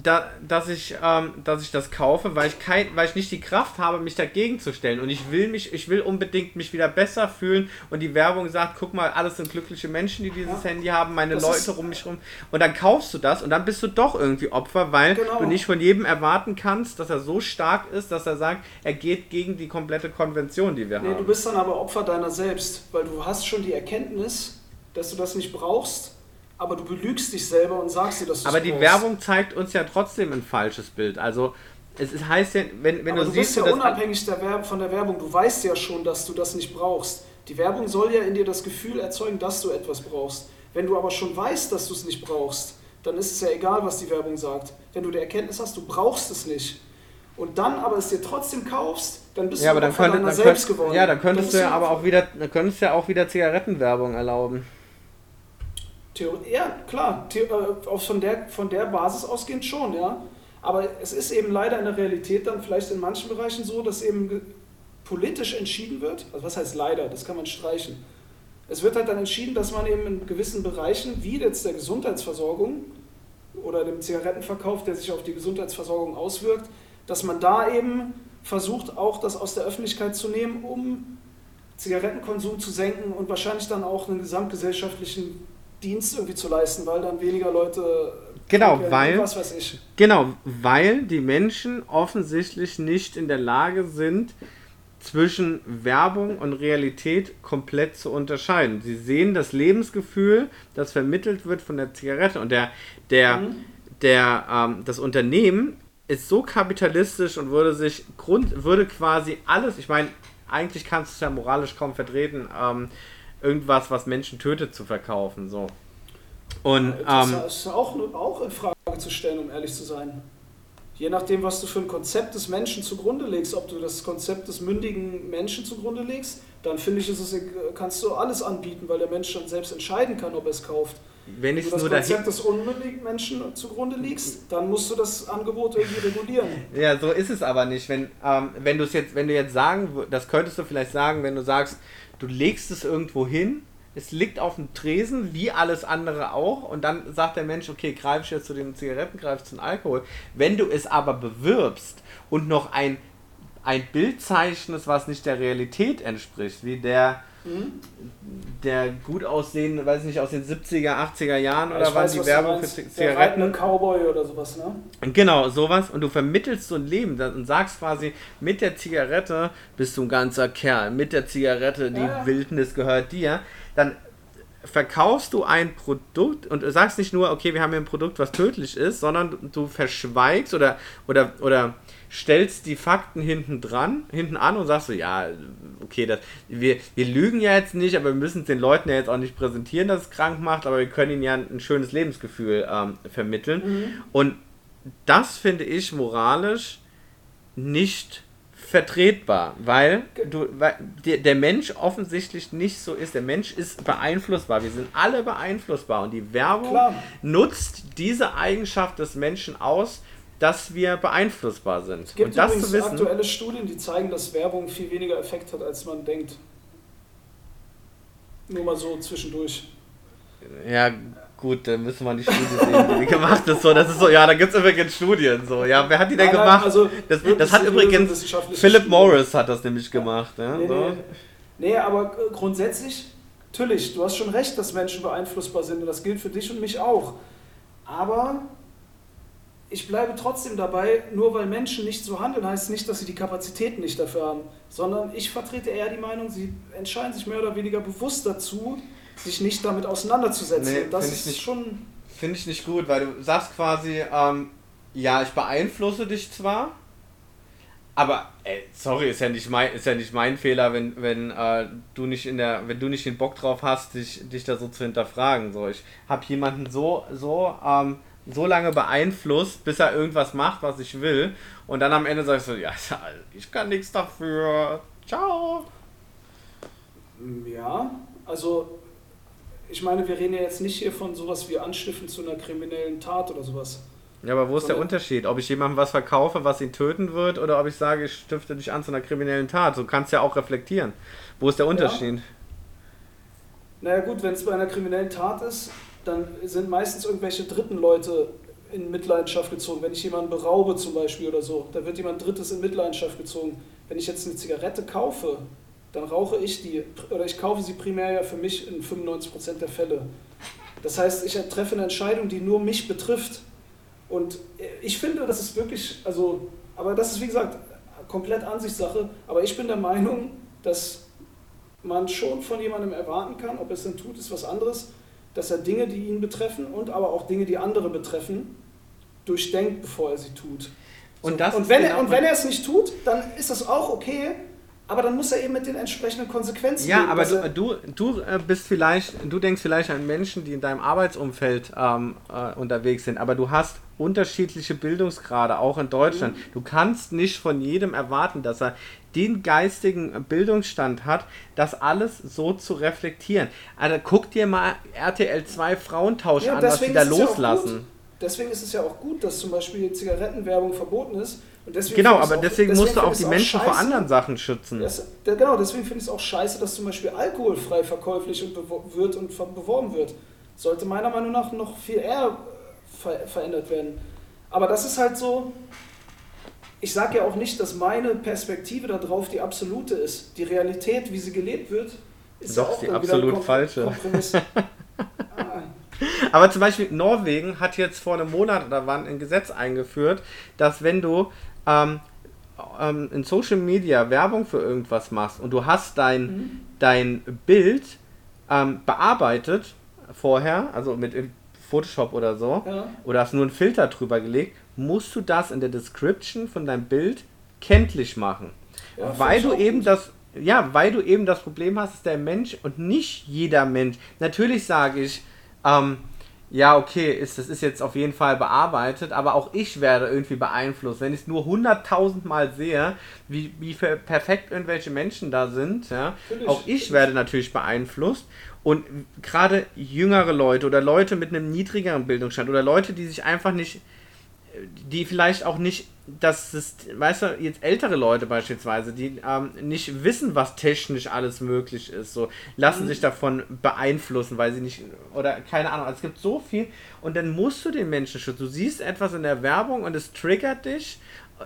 da, dass, ich, ähm, dass ich das kaufe, weil ich, kein, weil ich nicht die Kraft habe, mich dagegen zu stellen. Und ich will mich, ich will unbedingt mich wieder besser fühlen. Und die Werbung sagt, guck mal, alles sind glückliche Menschen, die dieses ja. Handy haben, meine das Leute um mich rum. Und dann kaufst du das und dann bist du doch irgendwie Opfer, weil genau. du nicht von jedem erwarten kannst, dass er so stark ist, dass er sagt, er geht gegen die komplette Konvention, die wir nee, haben. Du bist dann aber Opfer deiner selbst, weil du hast schon die Erkenntnis, dass du das nicht brauchst aber du belügst dich selber und sagst dir, dass du Aber die brauchst. Werbung zeigt uns ja trotzdem ein falsches Bild. Also es heißt ja, wenn, wenn aber du, du siehst. bist ja unabhängig der von der Werbung. Du weißt ja schon, dass du das nicht brauchst. Die Werbung soll ja in dir das Gefühl erzeugen, dass du etwas brauchst. Wenn du aber schon weißt, dass du es nicht brauchst, dann ist es ja egal, was die Werbung sagt. Wenn du die Erkenntnis hast, du brauchst es nicht. Und dann aber es dir trotzdem kaufst, dann bist ja, du aber dann könnte, dann selbst könnt, geworden. Ja, dann könntest dann du ja aber auch wieder, dann könntest du ja auch wieder Zigarettenwerbung erlauben. Theorie, ja, klar, The äh, von, der, von der Basis ausgehend schon, ja. Aber es ist eben leider in der Realität dann vielleicht in manchen Bereichen so, dass eben politisch entschieden wird. Also was heißt leider, das kann man streichen. Es wird halt dann entschieden, dass man eben in gewissen Bereichen, wie jetzt der Gesundheitsversorgung oder dem Zigarettenverkauf, der sich auf die Gesundheitsversorgung auswirkt, dass man da eben versucht, auch das aus der Öffentlichkeit zu nehmen, um Zigarettenkonsum zu senken und wahrscheinlich dann auch einen gesamtgesellschaftlichen Dienst irgendwie zu leisten, weil dann weniger Leute. Genau, weil, was weiß ich. genau, weil die Menschen offensichtlich nicht in der Lage sind, zwischen Werbung und Realität komplett zu unterscheiden. Sie sehen das Lebensgefühl, das vermittelt wird von der Zigarette und der, der, mhm. der, ähm, das Unternehmen ist so kapitalistisch und würde sich Grund, würde quasi alles, ich meine, eigentlich kannst du es ja moralisch kaum vertreten, ähm, irgendwas, was Menschen tötet, zu verkaufen. So. Und, das ähm, ist auch, auch in Frage zu stellen, um ehrlich zu sein. Je nachdem, was du für ein Konzept des Menschen zugrunde legst, ob du das Konzept des mündigen Menschen zugrunde legst, dann finde ich, es, kannst du alles anbieten, weil der Mensch dann selbst entscheiden kann, ob er es kauft. wenn ich Wenn du das Konzept des unmündigen Menschen zugrunde legst, dann musst du das Angebot irgendwie regulieren. Ja, so ist es aber nicht. Wenn, ähm, wenn jetzt, wenn du jetzt sagen, das könntest du vielleicht sagen, wenn du sagst, du legst es irgendwo hin, es liegt auf dem Tresen, wie alles andere auch, und dann sagt der Mensch, okay, greif ich jetzt zu den Zigaretten, greif ich zum Alkohol. Wenn du es aber bewirbst und noch ein, ein Bild zeichnest, was nicht der Realität entspricht, wie der, Mhm. der gut aussehende, weiß nicht, aus den 70er, 80er Jahren oder ich weiß, die was du Werbung für meinst. Zi- Der reitende Zigaretten. Cowboy oder sowas, ne? Genau, sowas. Und du vermittelst so ein Leben und sagst quasi, mit der Zigarette bist du ein ganzer Kerl. Mit der Zigarette, die Ja. Wildnis gehört dir. Dann verkaufst du ein Produkt und du sagst nicht nur, okay, wir haben hier ein Produkt, was tödlich ist, sondern du, du verschweigst oder, oder, oder stellst die Fakten hinten dran, hinten an und sagst so, ja, okay, das, wir, wir lügen ja jetzt nicht, aber wir müssen es den Leuten ja jetzt auch nicht präsentieren, dass es krank macht, aber wir können ihnen ja ein, schönes Lebensgefühl ähm, vermitteln. Und das finde ich moralisch nicht vertretbar, weil, du, weil der, der Mensch offensichtlich nicht so ist. Der Mensch ist beeinflussbar. Wir sind alle beeinflussbar und die Werbung Klar. nutzt diese Eigenschaft des Menschen aus, dass wir beeinflussbar sind. Es gibt und das übrigens zu wissen, aktuelle Studien, die zeigen, dass Werbung viel weniger Effekt hat, als man denkt. Nur mal so zwischendurch. ja gut, dann müssen wir die Studie sehen, die die gemacht ist. So, das ist so, ja, da gibt es übrigens Studien. So, ja, wer hat die denn Nein, nein, gemacht? also das, das hat übrigens Philip. Morris hat das nämlich gemacht. Ja, Nee, so. nee. nee, aber grundsätzlich, natürlich, du hast schon recht, dass Menschen beeinflussbar sind und das gilt für dich und mich auch. Aber ich bleibe trotzdem dabei, nur weil Menschen nicht so handeln, heißt nicht, dass sie die Kapazitäten nicht dafür haben, sondern ich vertrete eher die Meinung, sie entscheiden sich mehr oder weniger bewusst dazu, sich nicht damit auseinanderzusetzen. Nee, Und das ist nicht. schon. Finde ich nicht gut, weil du sagst quasi, ähm, ja, ich beeinflusse dich zwar, aber ey, sorry, ist ja nicht mein, ist ja nicht mein Fehler, wenn, wenn äh, du nicht in der, wenn du nicht den Bock drauf hast, dich, dich da so zu hinterfragen. So, ich habe jemanden so, so, ähm, so lange beeinflusst, bis er irgendwas macht, was ich will, und dann am Ende sagst du, ja, ich kann nichts dafür. Ciao. Ja, also ich meine, wir reden ja jetzt nicht hier von sowas wie Anstiften zu einer kriminellen Tat oder sowas. Ja, aber wo ist der Unterschied? Ob ich jemandem was verkaufe, was ihn töten wird, oder ob ich sage, ich stifte dich an zu einer kriminellen Tat? Du kannst ja auch reflektieren. Wo ist der Unterschied? Naja gut, wenn es bei einer kriminellen Tat ist, dann sind meistens irgendwelche dritten Leute in Mitleidenschaft gezogen. Wenn ich jemanden beraube zum Beispiel oder so, da wird jemand Drittes in Mitleidenschaft gezogen. Wenn ich jetzt eine Zigarette kaufe, dann rauche ich die, oder ich kaufe sie primär ja für mich in 95% der Fälle. Das heißt, ich treffe eine Entscheidung, die nur mich betrifft. Und ich finde, das ist wirklich, also, aber das ist wie gesagt komplett Ansichtssache. Aber ich bin der Meinung, dass man schon von jemandem erwarten kann, ob er es denn tut, ist was anderes, dass er Dinge, die ihn betreffen und aber auch Dinge, die andere betreffen, durchdenkt, bevor er sie tut. Und das und, wenn genau er, und wenn er es nicht tut, dann ist das auch okay, aber dann muss er eben mit den entsprechenden Konsequenzen Ja, leben, aber er- du, du, du äh, bist vielleicht, du denkst vielleicht an Menschen, die in deinem Arbeitsumfeld ähm, äh, unterwegs sind, aber du hast unterschiedliche Bildungsgrade, auch in Deutschland. Du kannst nicht von jedem erwarten, dass er den geistigen Bildungsstand hat, das alles so zu reflektieren. Also guck dir mal RTL 2 Frauentausch Ja, an, was die da ja auch loslassen. gut. Deswegen ist es ja auch gut, dass zum Beispiel Zigarettenwerbung verboten ist. Und deswegen Genau, aber auch- deswegen, musst du auch die Menschen vor scheiße, anderen Sachen schützen. Das, genau, deswegen finde ich es auch scheiße, dass zum Beispiel alkoholfrei verkäuflich und wird und beworben wird. Sollte meiner Meinung nach noch viel eher ver verändert werden. Aber das ist halt so. Ich sage ja auch nicht, dass meine Perspektive darauf die absolute ist. Die Realität, wie sie gelebt wird, ist Doch, ja auch die absolut falsche. Kompromiss. ah, Aber zum Beispiel Norwegen hat jetzt vor einem Monat oder wann ein Gesetz eingeführt, dass wenn du ähm, ähm, in Social Media Werbung für irgendwas machst und du hast dein, Mhm. dein Bild ähm, bearbeitet vorher, also mit Photoshop oder so, ja. oder hast nur einen Filter drüber gelegt, musst du das in der Description von deinem Bild kenntlich machen. Ja, weil du eben gut. das ja, weil du eben das Problem hast, ist der Mensch und nicht jeder Mensch. Natürlich sage ich, ähm, ja, okay, ist, das ist jetzt auf jeden Fall bearbeitet, aber auch ich werde irgendwie beeinflusst. Wenn ich es nur hunderttausend Mal sehe, wie, wie perfekt irgendwelche Menschen da sind, ja, auch ich werde natürlich beeinflusst. Und gerade jüngere Leute oder Leute mit einem niedrigeren Bildungsstand oder Leute, die sich einfach nicht, die vielleicht auch nicht dass es, weißt du, jetzt ältere Leute beispielsweise, die ähm, nicht wissen, was technisch alles möglich ist, so lassen sich davon beeinflussen, weil sie nicht, oder keine Ahnung, es gibt so viel und dann musst du den Menschen schützen. Du siehst etwas in der Werbung und es triggert dich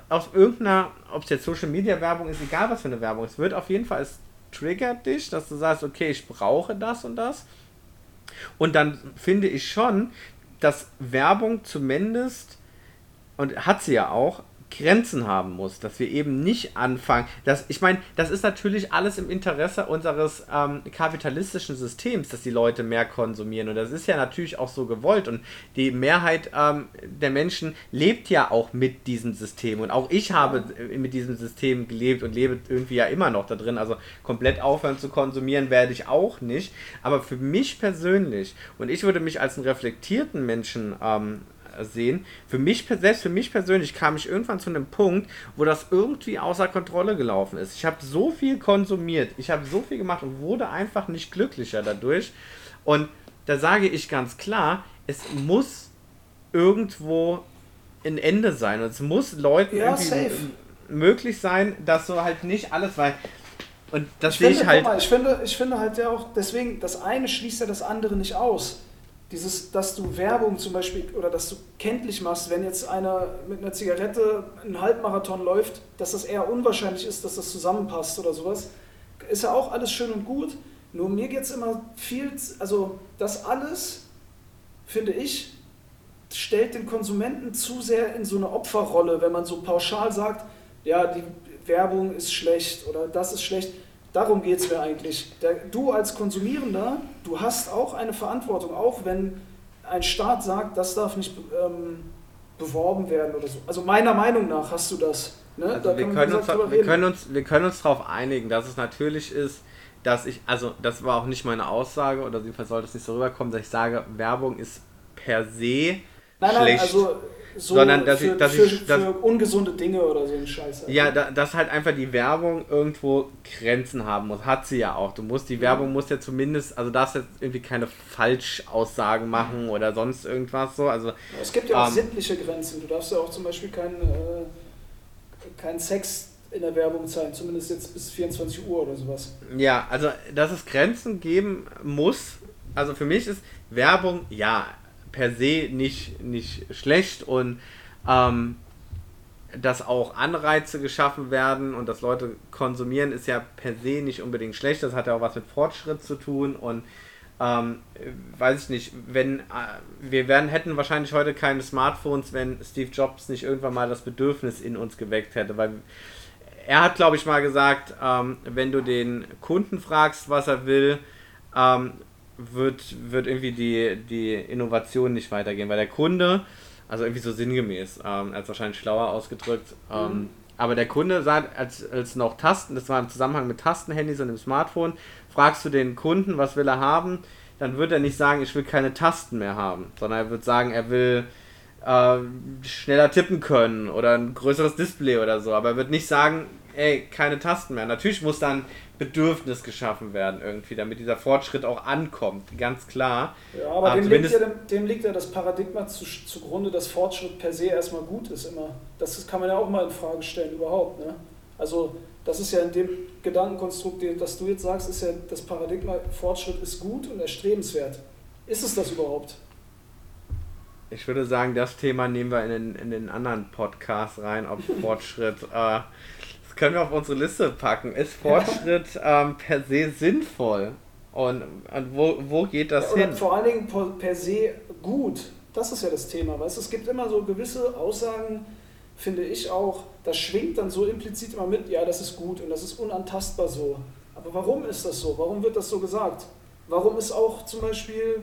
aus irgendeiner, ob es jetzt Social Media Werbung ist, egal was für eine Werbung, es wird auf jeden Fall, es triggert dich, dass du sagst, okay, ich brauche das und das. Und dann finde ich schon, dass Werbung zumindest und hat sie ja auch, Grenzen haben muss, dass wir eben nicht anfangen. Das, ich meine, das ist natürlich alles im Interesse unseres ähm, kapitalistischen Systems, dass die Leute mehr konsumieren. Und das ist ja natürlich auch so gewollt. Und die Mehrheit ähm, der Menschen lebt ja auch mit diesem System. Und auch ich habe mit diesem System gelebt und lebe irgendwie ja immer noch da drin. Also komplett aufhören zu konsumieren werde ich auch nicht. Aber für mich persönlich, und ich würde mich als einen reflektierten Menschen ähm, sehen. Für mich, selbst für mich persönlich kam ich irgendwann zu einem Punkt, wo das irgendwie außer Kontrolle gelaufen ist. Ich habe so viel konsumiert, ich habe so viel gemacht und wurde einfach nicht glücklicher dadurch. Und da sage ich ganz klar, es muss irgendwo ein Ende sein. Und es muss Leuten ja, möglich sein, dass so halt nicht alles, weil und das ich sehe finde, ich halt. Mal, ich finde, ich finde halt ja auch, deswegen, das eine schließt ja das andere nicht aus dieses, dass du Werbung zum Beispiel oder dass du kenntlich machst, wenn jetzt einer mit einer Zigarette einen Halbmarathon läuft, dass das eher unwahrscheinlich ist, dass das zusammenpasst oder sowas, ist ja auch alles schön und gut. Nur mir geht es immer viel, also das alles, finde ich, stellt den Konsumenten zu sehr in so eine Opferrolle, wenn man so pauschal sagt, ja, die Werbung ist schlecht oder das ist schlecht Darum geht es mir eigentlich. Der, du als Konsumierender, du hast auch eine Verantwortung, auch wenn ein Staat sagt, das darf nicht ähm, beworben werden oder so. Also meiner Meinung nach hast du das. Ne? Also da wir, können uns, wir, können uns, wir können uns darauf einigen, dass es natürlich ist, dass ich, also das war auch nicht meine Aussage oder jedenfalls sollte es nicht so rüberkommen, dass ich sage, Werbung ist per se nein, nein, schlecht. Also so sondern dass für, ich, dass für, ich, dass, für ungesunde Dinge oder so ein Scheiß. Halt. Ja, da, dass halt einfach die Werbung irgendwo Grenzen haben muss. Hat sie ja auch. Du musst, die ja. Werbung muss ja zumindest, also darfst jetzt irgendwie keine Falschaussagen machen oder sonst irgendwas so. Also, es gibt ja auch ähm, sittliche Grenzen. Du darfst ja auch zum Beispiel keinen äh, kein Sex in der Werbung zeigen, zumindest jetzt bis 24 Uhr oder sowas. Ja, also dass es Grenzen geben muss, also für mich ist Werbung, ja, per se nicht, nicht schlecht und ähm, dass auch Anreize geschaffen werden und dass Leute konsumieren, ist ja per se nicht unbedingt schlecht. Das hat ja auch was mit Fortschritt zu tun und ähm, weiß ich nicht, wenn äh, wir werden, hätten wahrscheinlich heute keine Smartphones, wenn Steve Jobs nicht irgendwann mal das Bedürfnis in uns geweckt hätte, weil er hat, glaube ich, mal gesagt, ähm, wenn du den Kunden fragst, was er will, ähm, wird, wird irgendwie die, die Innovation nicht weitergehen, weil der Kunde, also irgendwie so sinngemäß, ähm, als wahrscheinlich schlauer ausgedrückt, ähm, mhm. aber der Kunde sagt, als, als noch Tasten, das war im Zusammenhang mit Tastenhandys und dem Smartphone, fragst du den Kunden, was will er haben, dann wird er nicht sagen, ich will keine Tasten mehr haben, sondern er wird sagen, er will äh, schneller tippen können oder ein größeres Display oder so, aber er wird nicht sagen, ey, keine Tasten mehr. Natürlich muss dann Bedürfnis geschaffen werden irgendwie, damit dieser Fortschritt auch ankommt, ganz klar. Ja, aber, aber dem, liegt ja, dem, dem, liegt ja das Paradigma zu, zugrunde, dass Fortschritt per se erstmal gut ist immer. Das kann man ja auch mal in Frage stellen überhaupt. Ne? Also das ist ja in dem Gedankenkonstrukt, das du jetzt sagst, ist ja das Paradigma, Fortschritt ist gut und erstrebenswert. Ist es das überhaupt? Ich würde sagen, das Thema nehmen wir in den, in den anderen Podcast rein, ob Fortschritt äh, können wir auf unsere Liste packen. Ist Fortschritt ähm, per se sinnvoll? Und, und wo, wo geht das ja, hin? Vor allen Dingen per se gut. Das ist ja das Thema. Weißt? Es gibt immer so gewisse Aussagen, finde ich auch, das schwingt dann so implizit immer mit, ja, das ist gut und das ist unantastbar so. Aber warum ist das so? Warum wird das so gesagt? Warum ist auch zum Beispiel,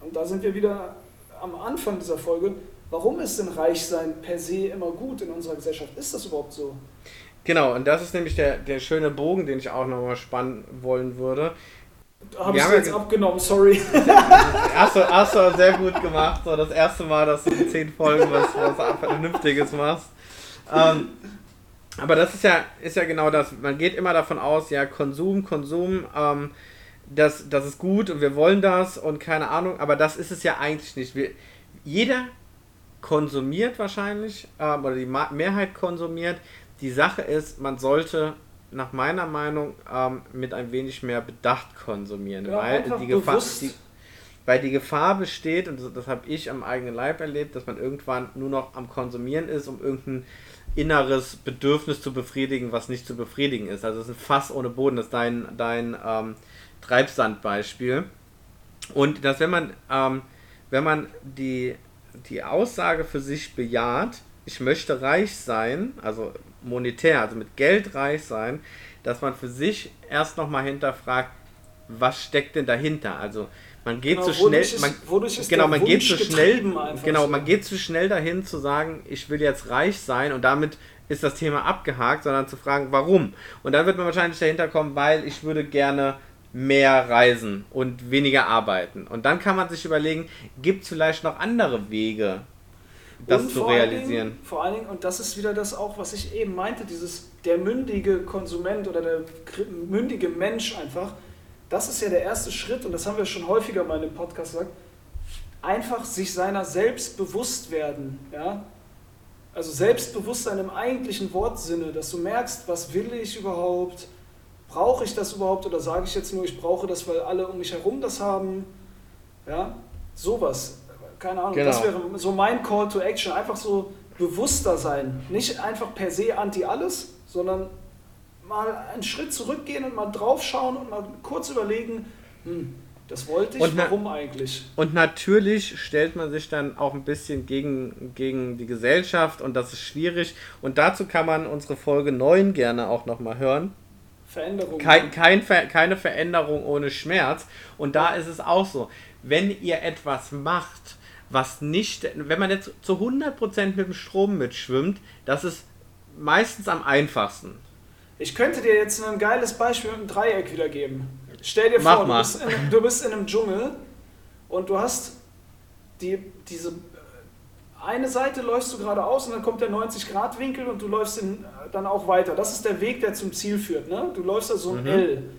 und da sind wir wieder am Anfang dieser Folge, warum ist denn Reichsein per se immer gut in unserer Gesellschaft? Ist das überhaupt so? Genau, und das ist nämlich der, der schöne Bogen, den ich auch nochmal spannen wollen würde. Habe ich jetzt abgenommen, sorry. Hast du, hast du sehr gut gemacht. So das erste Mal, dass du in zehn Folgen was, was Vernünftiges machst. Ähm, aber das ist ja, ist ja genau das. Man geht immer davon aus, ja, Konsum, Konsum, ähm, das, das ist gut und wir wollen das und keine Ahnung, aber das ist es ja eigentlich nicht. Wir, jeder konsumiert wahrscheinlich, ähm, oder die Mehrheit konsumiert. Die Sache ist, man sollte nach meiner Meinung ähm, mit ein wenig mehr Bedacht konsumieren, ja, weil, die Gefahr, die, weil die Gefahr besteht, und das, das habe ich am eigenen Leib erlebt, dass man irgendwann nur noch am Konsumieren ist, um irgendein inneres Bedürfnis zu befriedigen, was nicht zu befriedigen ist. Also es ist ein Fass ohne Boden, das ist dein, dein ähm, Treibsandbeispiel. Und dass wenn man, ähm, wenn man die, die Aussage für sich bejaht, ich möchte reich sein, also monetär, also mit Geld reich sein, dass man für sich erst nochmal hinterfragt, was steckt denn dahinter? Also man geht genau, zu schnell, man, ist, genau, man geht zu schnell, genau, man geht zu schnell dahin zu sagen, ich will jetzt reich sein und damit ist das Thema abgehakt, sondern zu fragen, warum? Und dann wird man wahrscheinlich dahinter kommen, weil ich würde gerne mehr reisen und weniger arbeiten. Und dann kann man sich überlegen, gibt es vielleicht noch andere Wege, das zu realisieren. Dingen, vor allen Dingen, und das ist wieder das auch, was ich eben meinte, dieses der mündige Konsument oder der mündige Mensch einfach, das ist ja der erste Schritt, und das haben wir schon häufiger mal im Podcast gesagt, einfach sich seiner selbst bewusst werden. Ja? Also Selbstbewusstsein im eigentlichen Wortsinne, dass du merkst, was will ich überhaupt, brauche ich das überhaupt oder sage ich jetzt nur, ich brauche das, weil alle um mich herum das haben. Ja, sowas keine Ahnung, genau. das wäre so mein Call to Action. Einfach so bewusster sein. Nicht einfach per se anti alles, sondern mal einen Schritt zurückgehen und mal draufschauen und mal kurz überlegen, hm, das wollte ich, und warum eigentlich? Und natürlich stellt man sich dann auch ein bisschen gegen, gegen die Gesellschaft und das ist schwierig. Und dazu kann man unsere Folge 9 gerne auch nochmal hören. Veränderung. Kein, kein, keine Veränderung ohne Schmerz. Und da ist es auch so, wenn ihr etwas macht, was nicht, wenn man jetzt zu 100% mit dem Strom mitschwimmt, das ist meistens am einfachsten. Ich könnte dir jetzt ein geiles Beispiel mit einem Dreieck wiedergeben. Stell dir vor, du bist, in, du bist, in, einem Dschungel und du hast die, diese eine Seite läufst du geradeaus und dann kommt der 90-Grad-Winkel und du läufst in, dann auch weiter. Das ist der Weg, der zum Ziel führt. Ne? Du läufst also ein mhm. L.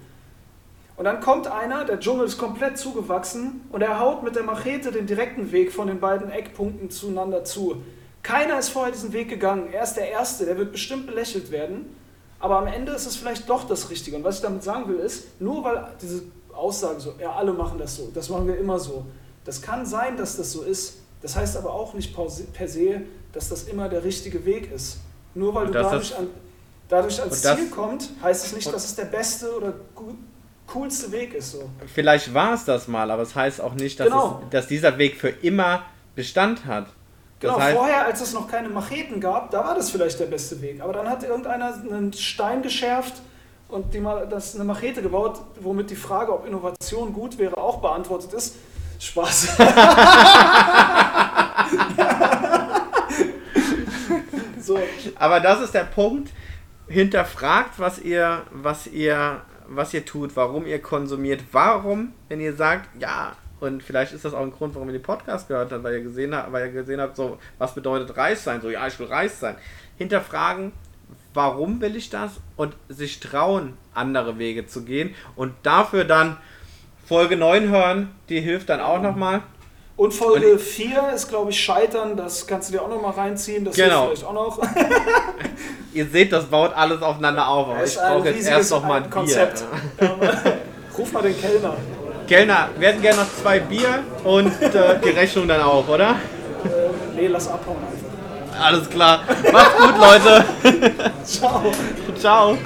Und dann kommt einer, der Dschungel ist komplett zugewachsen und er haut mit der Machete den direkten Weg von den beiden Eckpunkten zueinander zu. Keiner ist vorher diesen Weg gegangen. Er ist der Erste, der wird bestimmt belächelt werden. Aber am Ende ist es vielleicht doch das Richtige. Und was ich damit sagen will, ist, nur weil diese Aussage so, ja, alle machen das so, das machen wir immer so. Das kann sein, dass das so ist. Das heißt aber auch nicht per se, dass das immer der richtige Weg ist. Nur weil du dadurch, an, dadurch ans Ziel kommst, heißt es nicht, dass es der beste oder gut, coolste Weg ist so. Vielleicht war es das mal, aber es das heißt auch nicht, dass, genau. es, dass dieser Weg für immer Bestand hat. Das genau, heißt, vorher, als es noch keine Macheten gab, da war das vielleicht der beste Weg. Aber dann hat irgendeiner einen Stein geschärft und die das eine Machete gebaut, womit die Frage, ob Innovation gut wäre, auch beantwortet ist. Spaß. so. Aber das ist der Punkt. Hinterfragt, was ihr, was ihr was ihr tut, warum ihr konsumiert, warum, wenn ihr sagt, ja, und vielleicht ist das auch ein Grund, warum ihr den Podcast gehört habt, weil ihr gesehen habt, weil ihr gesehen habt, so, was bedeutet reich sein? So, ja, ich will reich sein. Hinterfragen, warum will ich das? Und sich trauen, andere Wege zu gehen. Und dafür dann Folge 9 hören, die hilft dann auch nochmal. Und Folge 4 ist, glaube ich, Scheitern. Das kannst du dir auch noch mal reinziehen. Das genau. vielleicht auch noch. Ihr seht, das baut alles aufeinander auf. Aber ich brauche jetzt erst noch mal ein, Konzept. Bier. Ruf mal den Kellner. Kellner, wir hätten gerne noch zwei Bier und äh, die Rechnung dann auch, oder? Äh, nee, lass abhauen einfach. Alles klar. Macht's gut, Leute. Ciao. Ciao.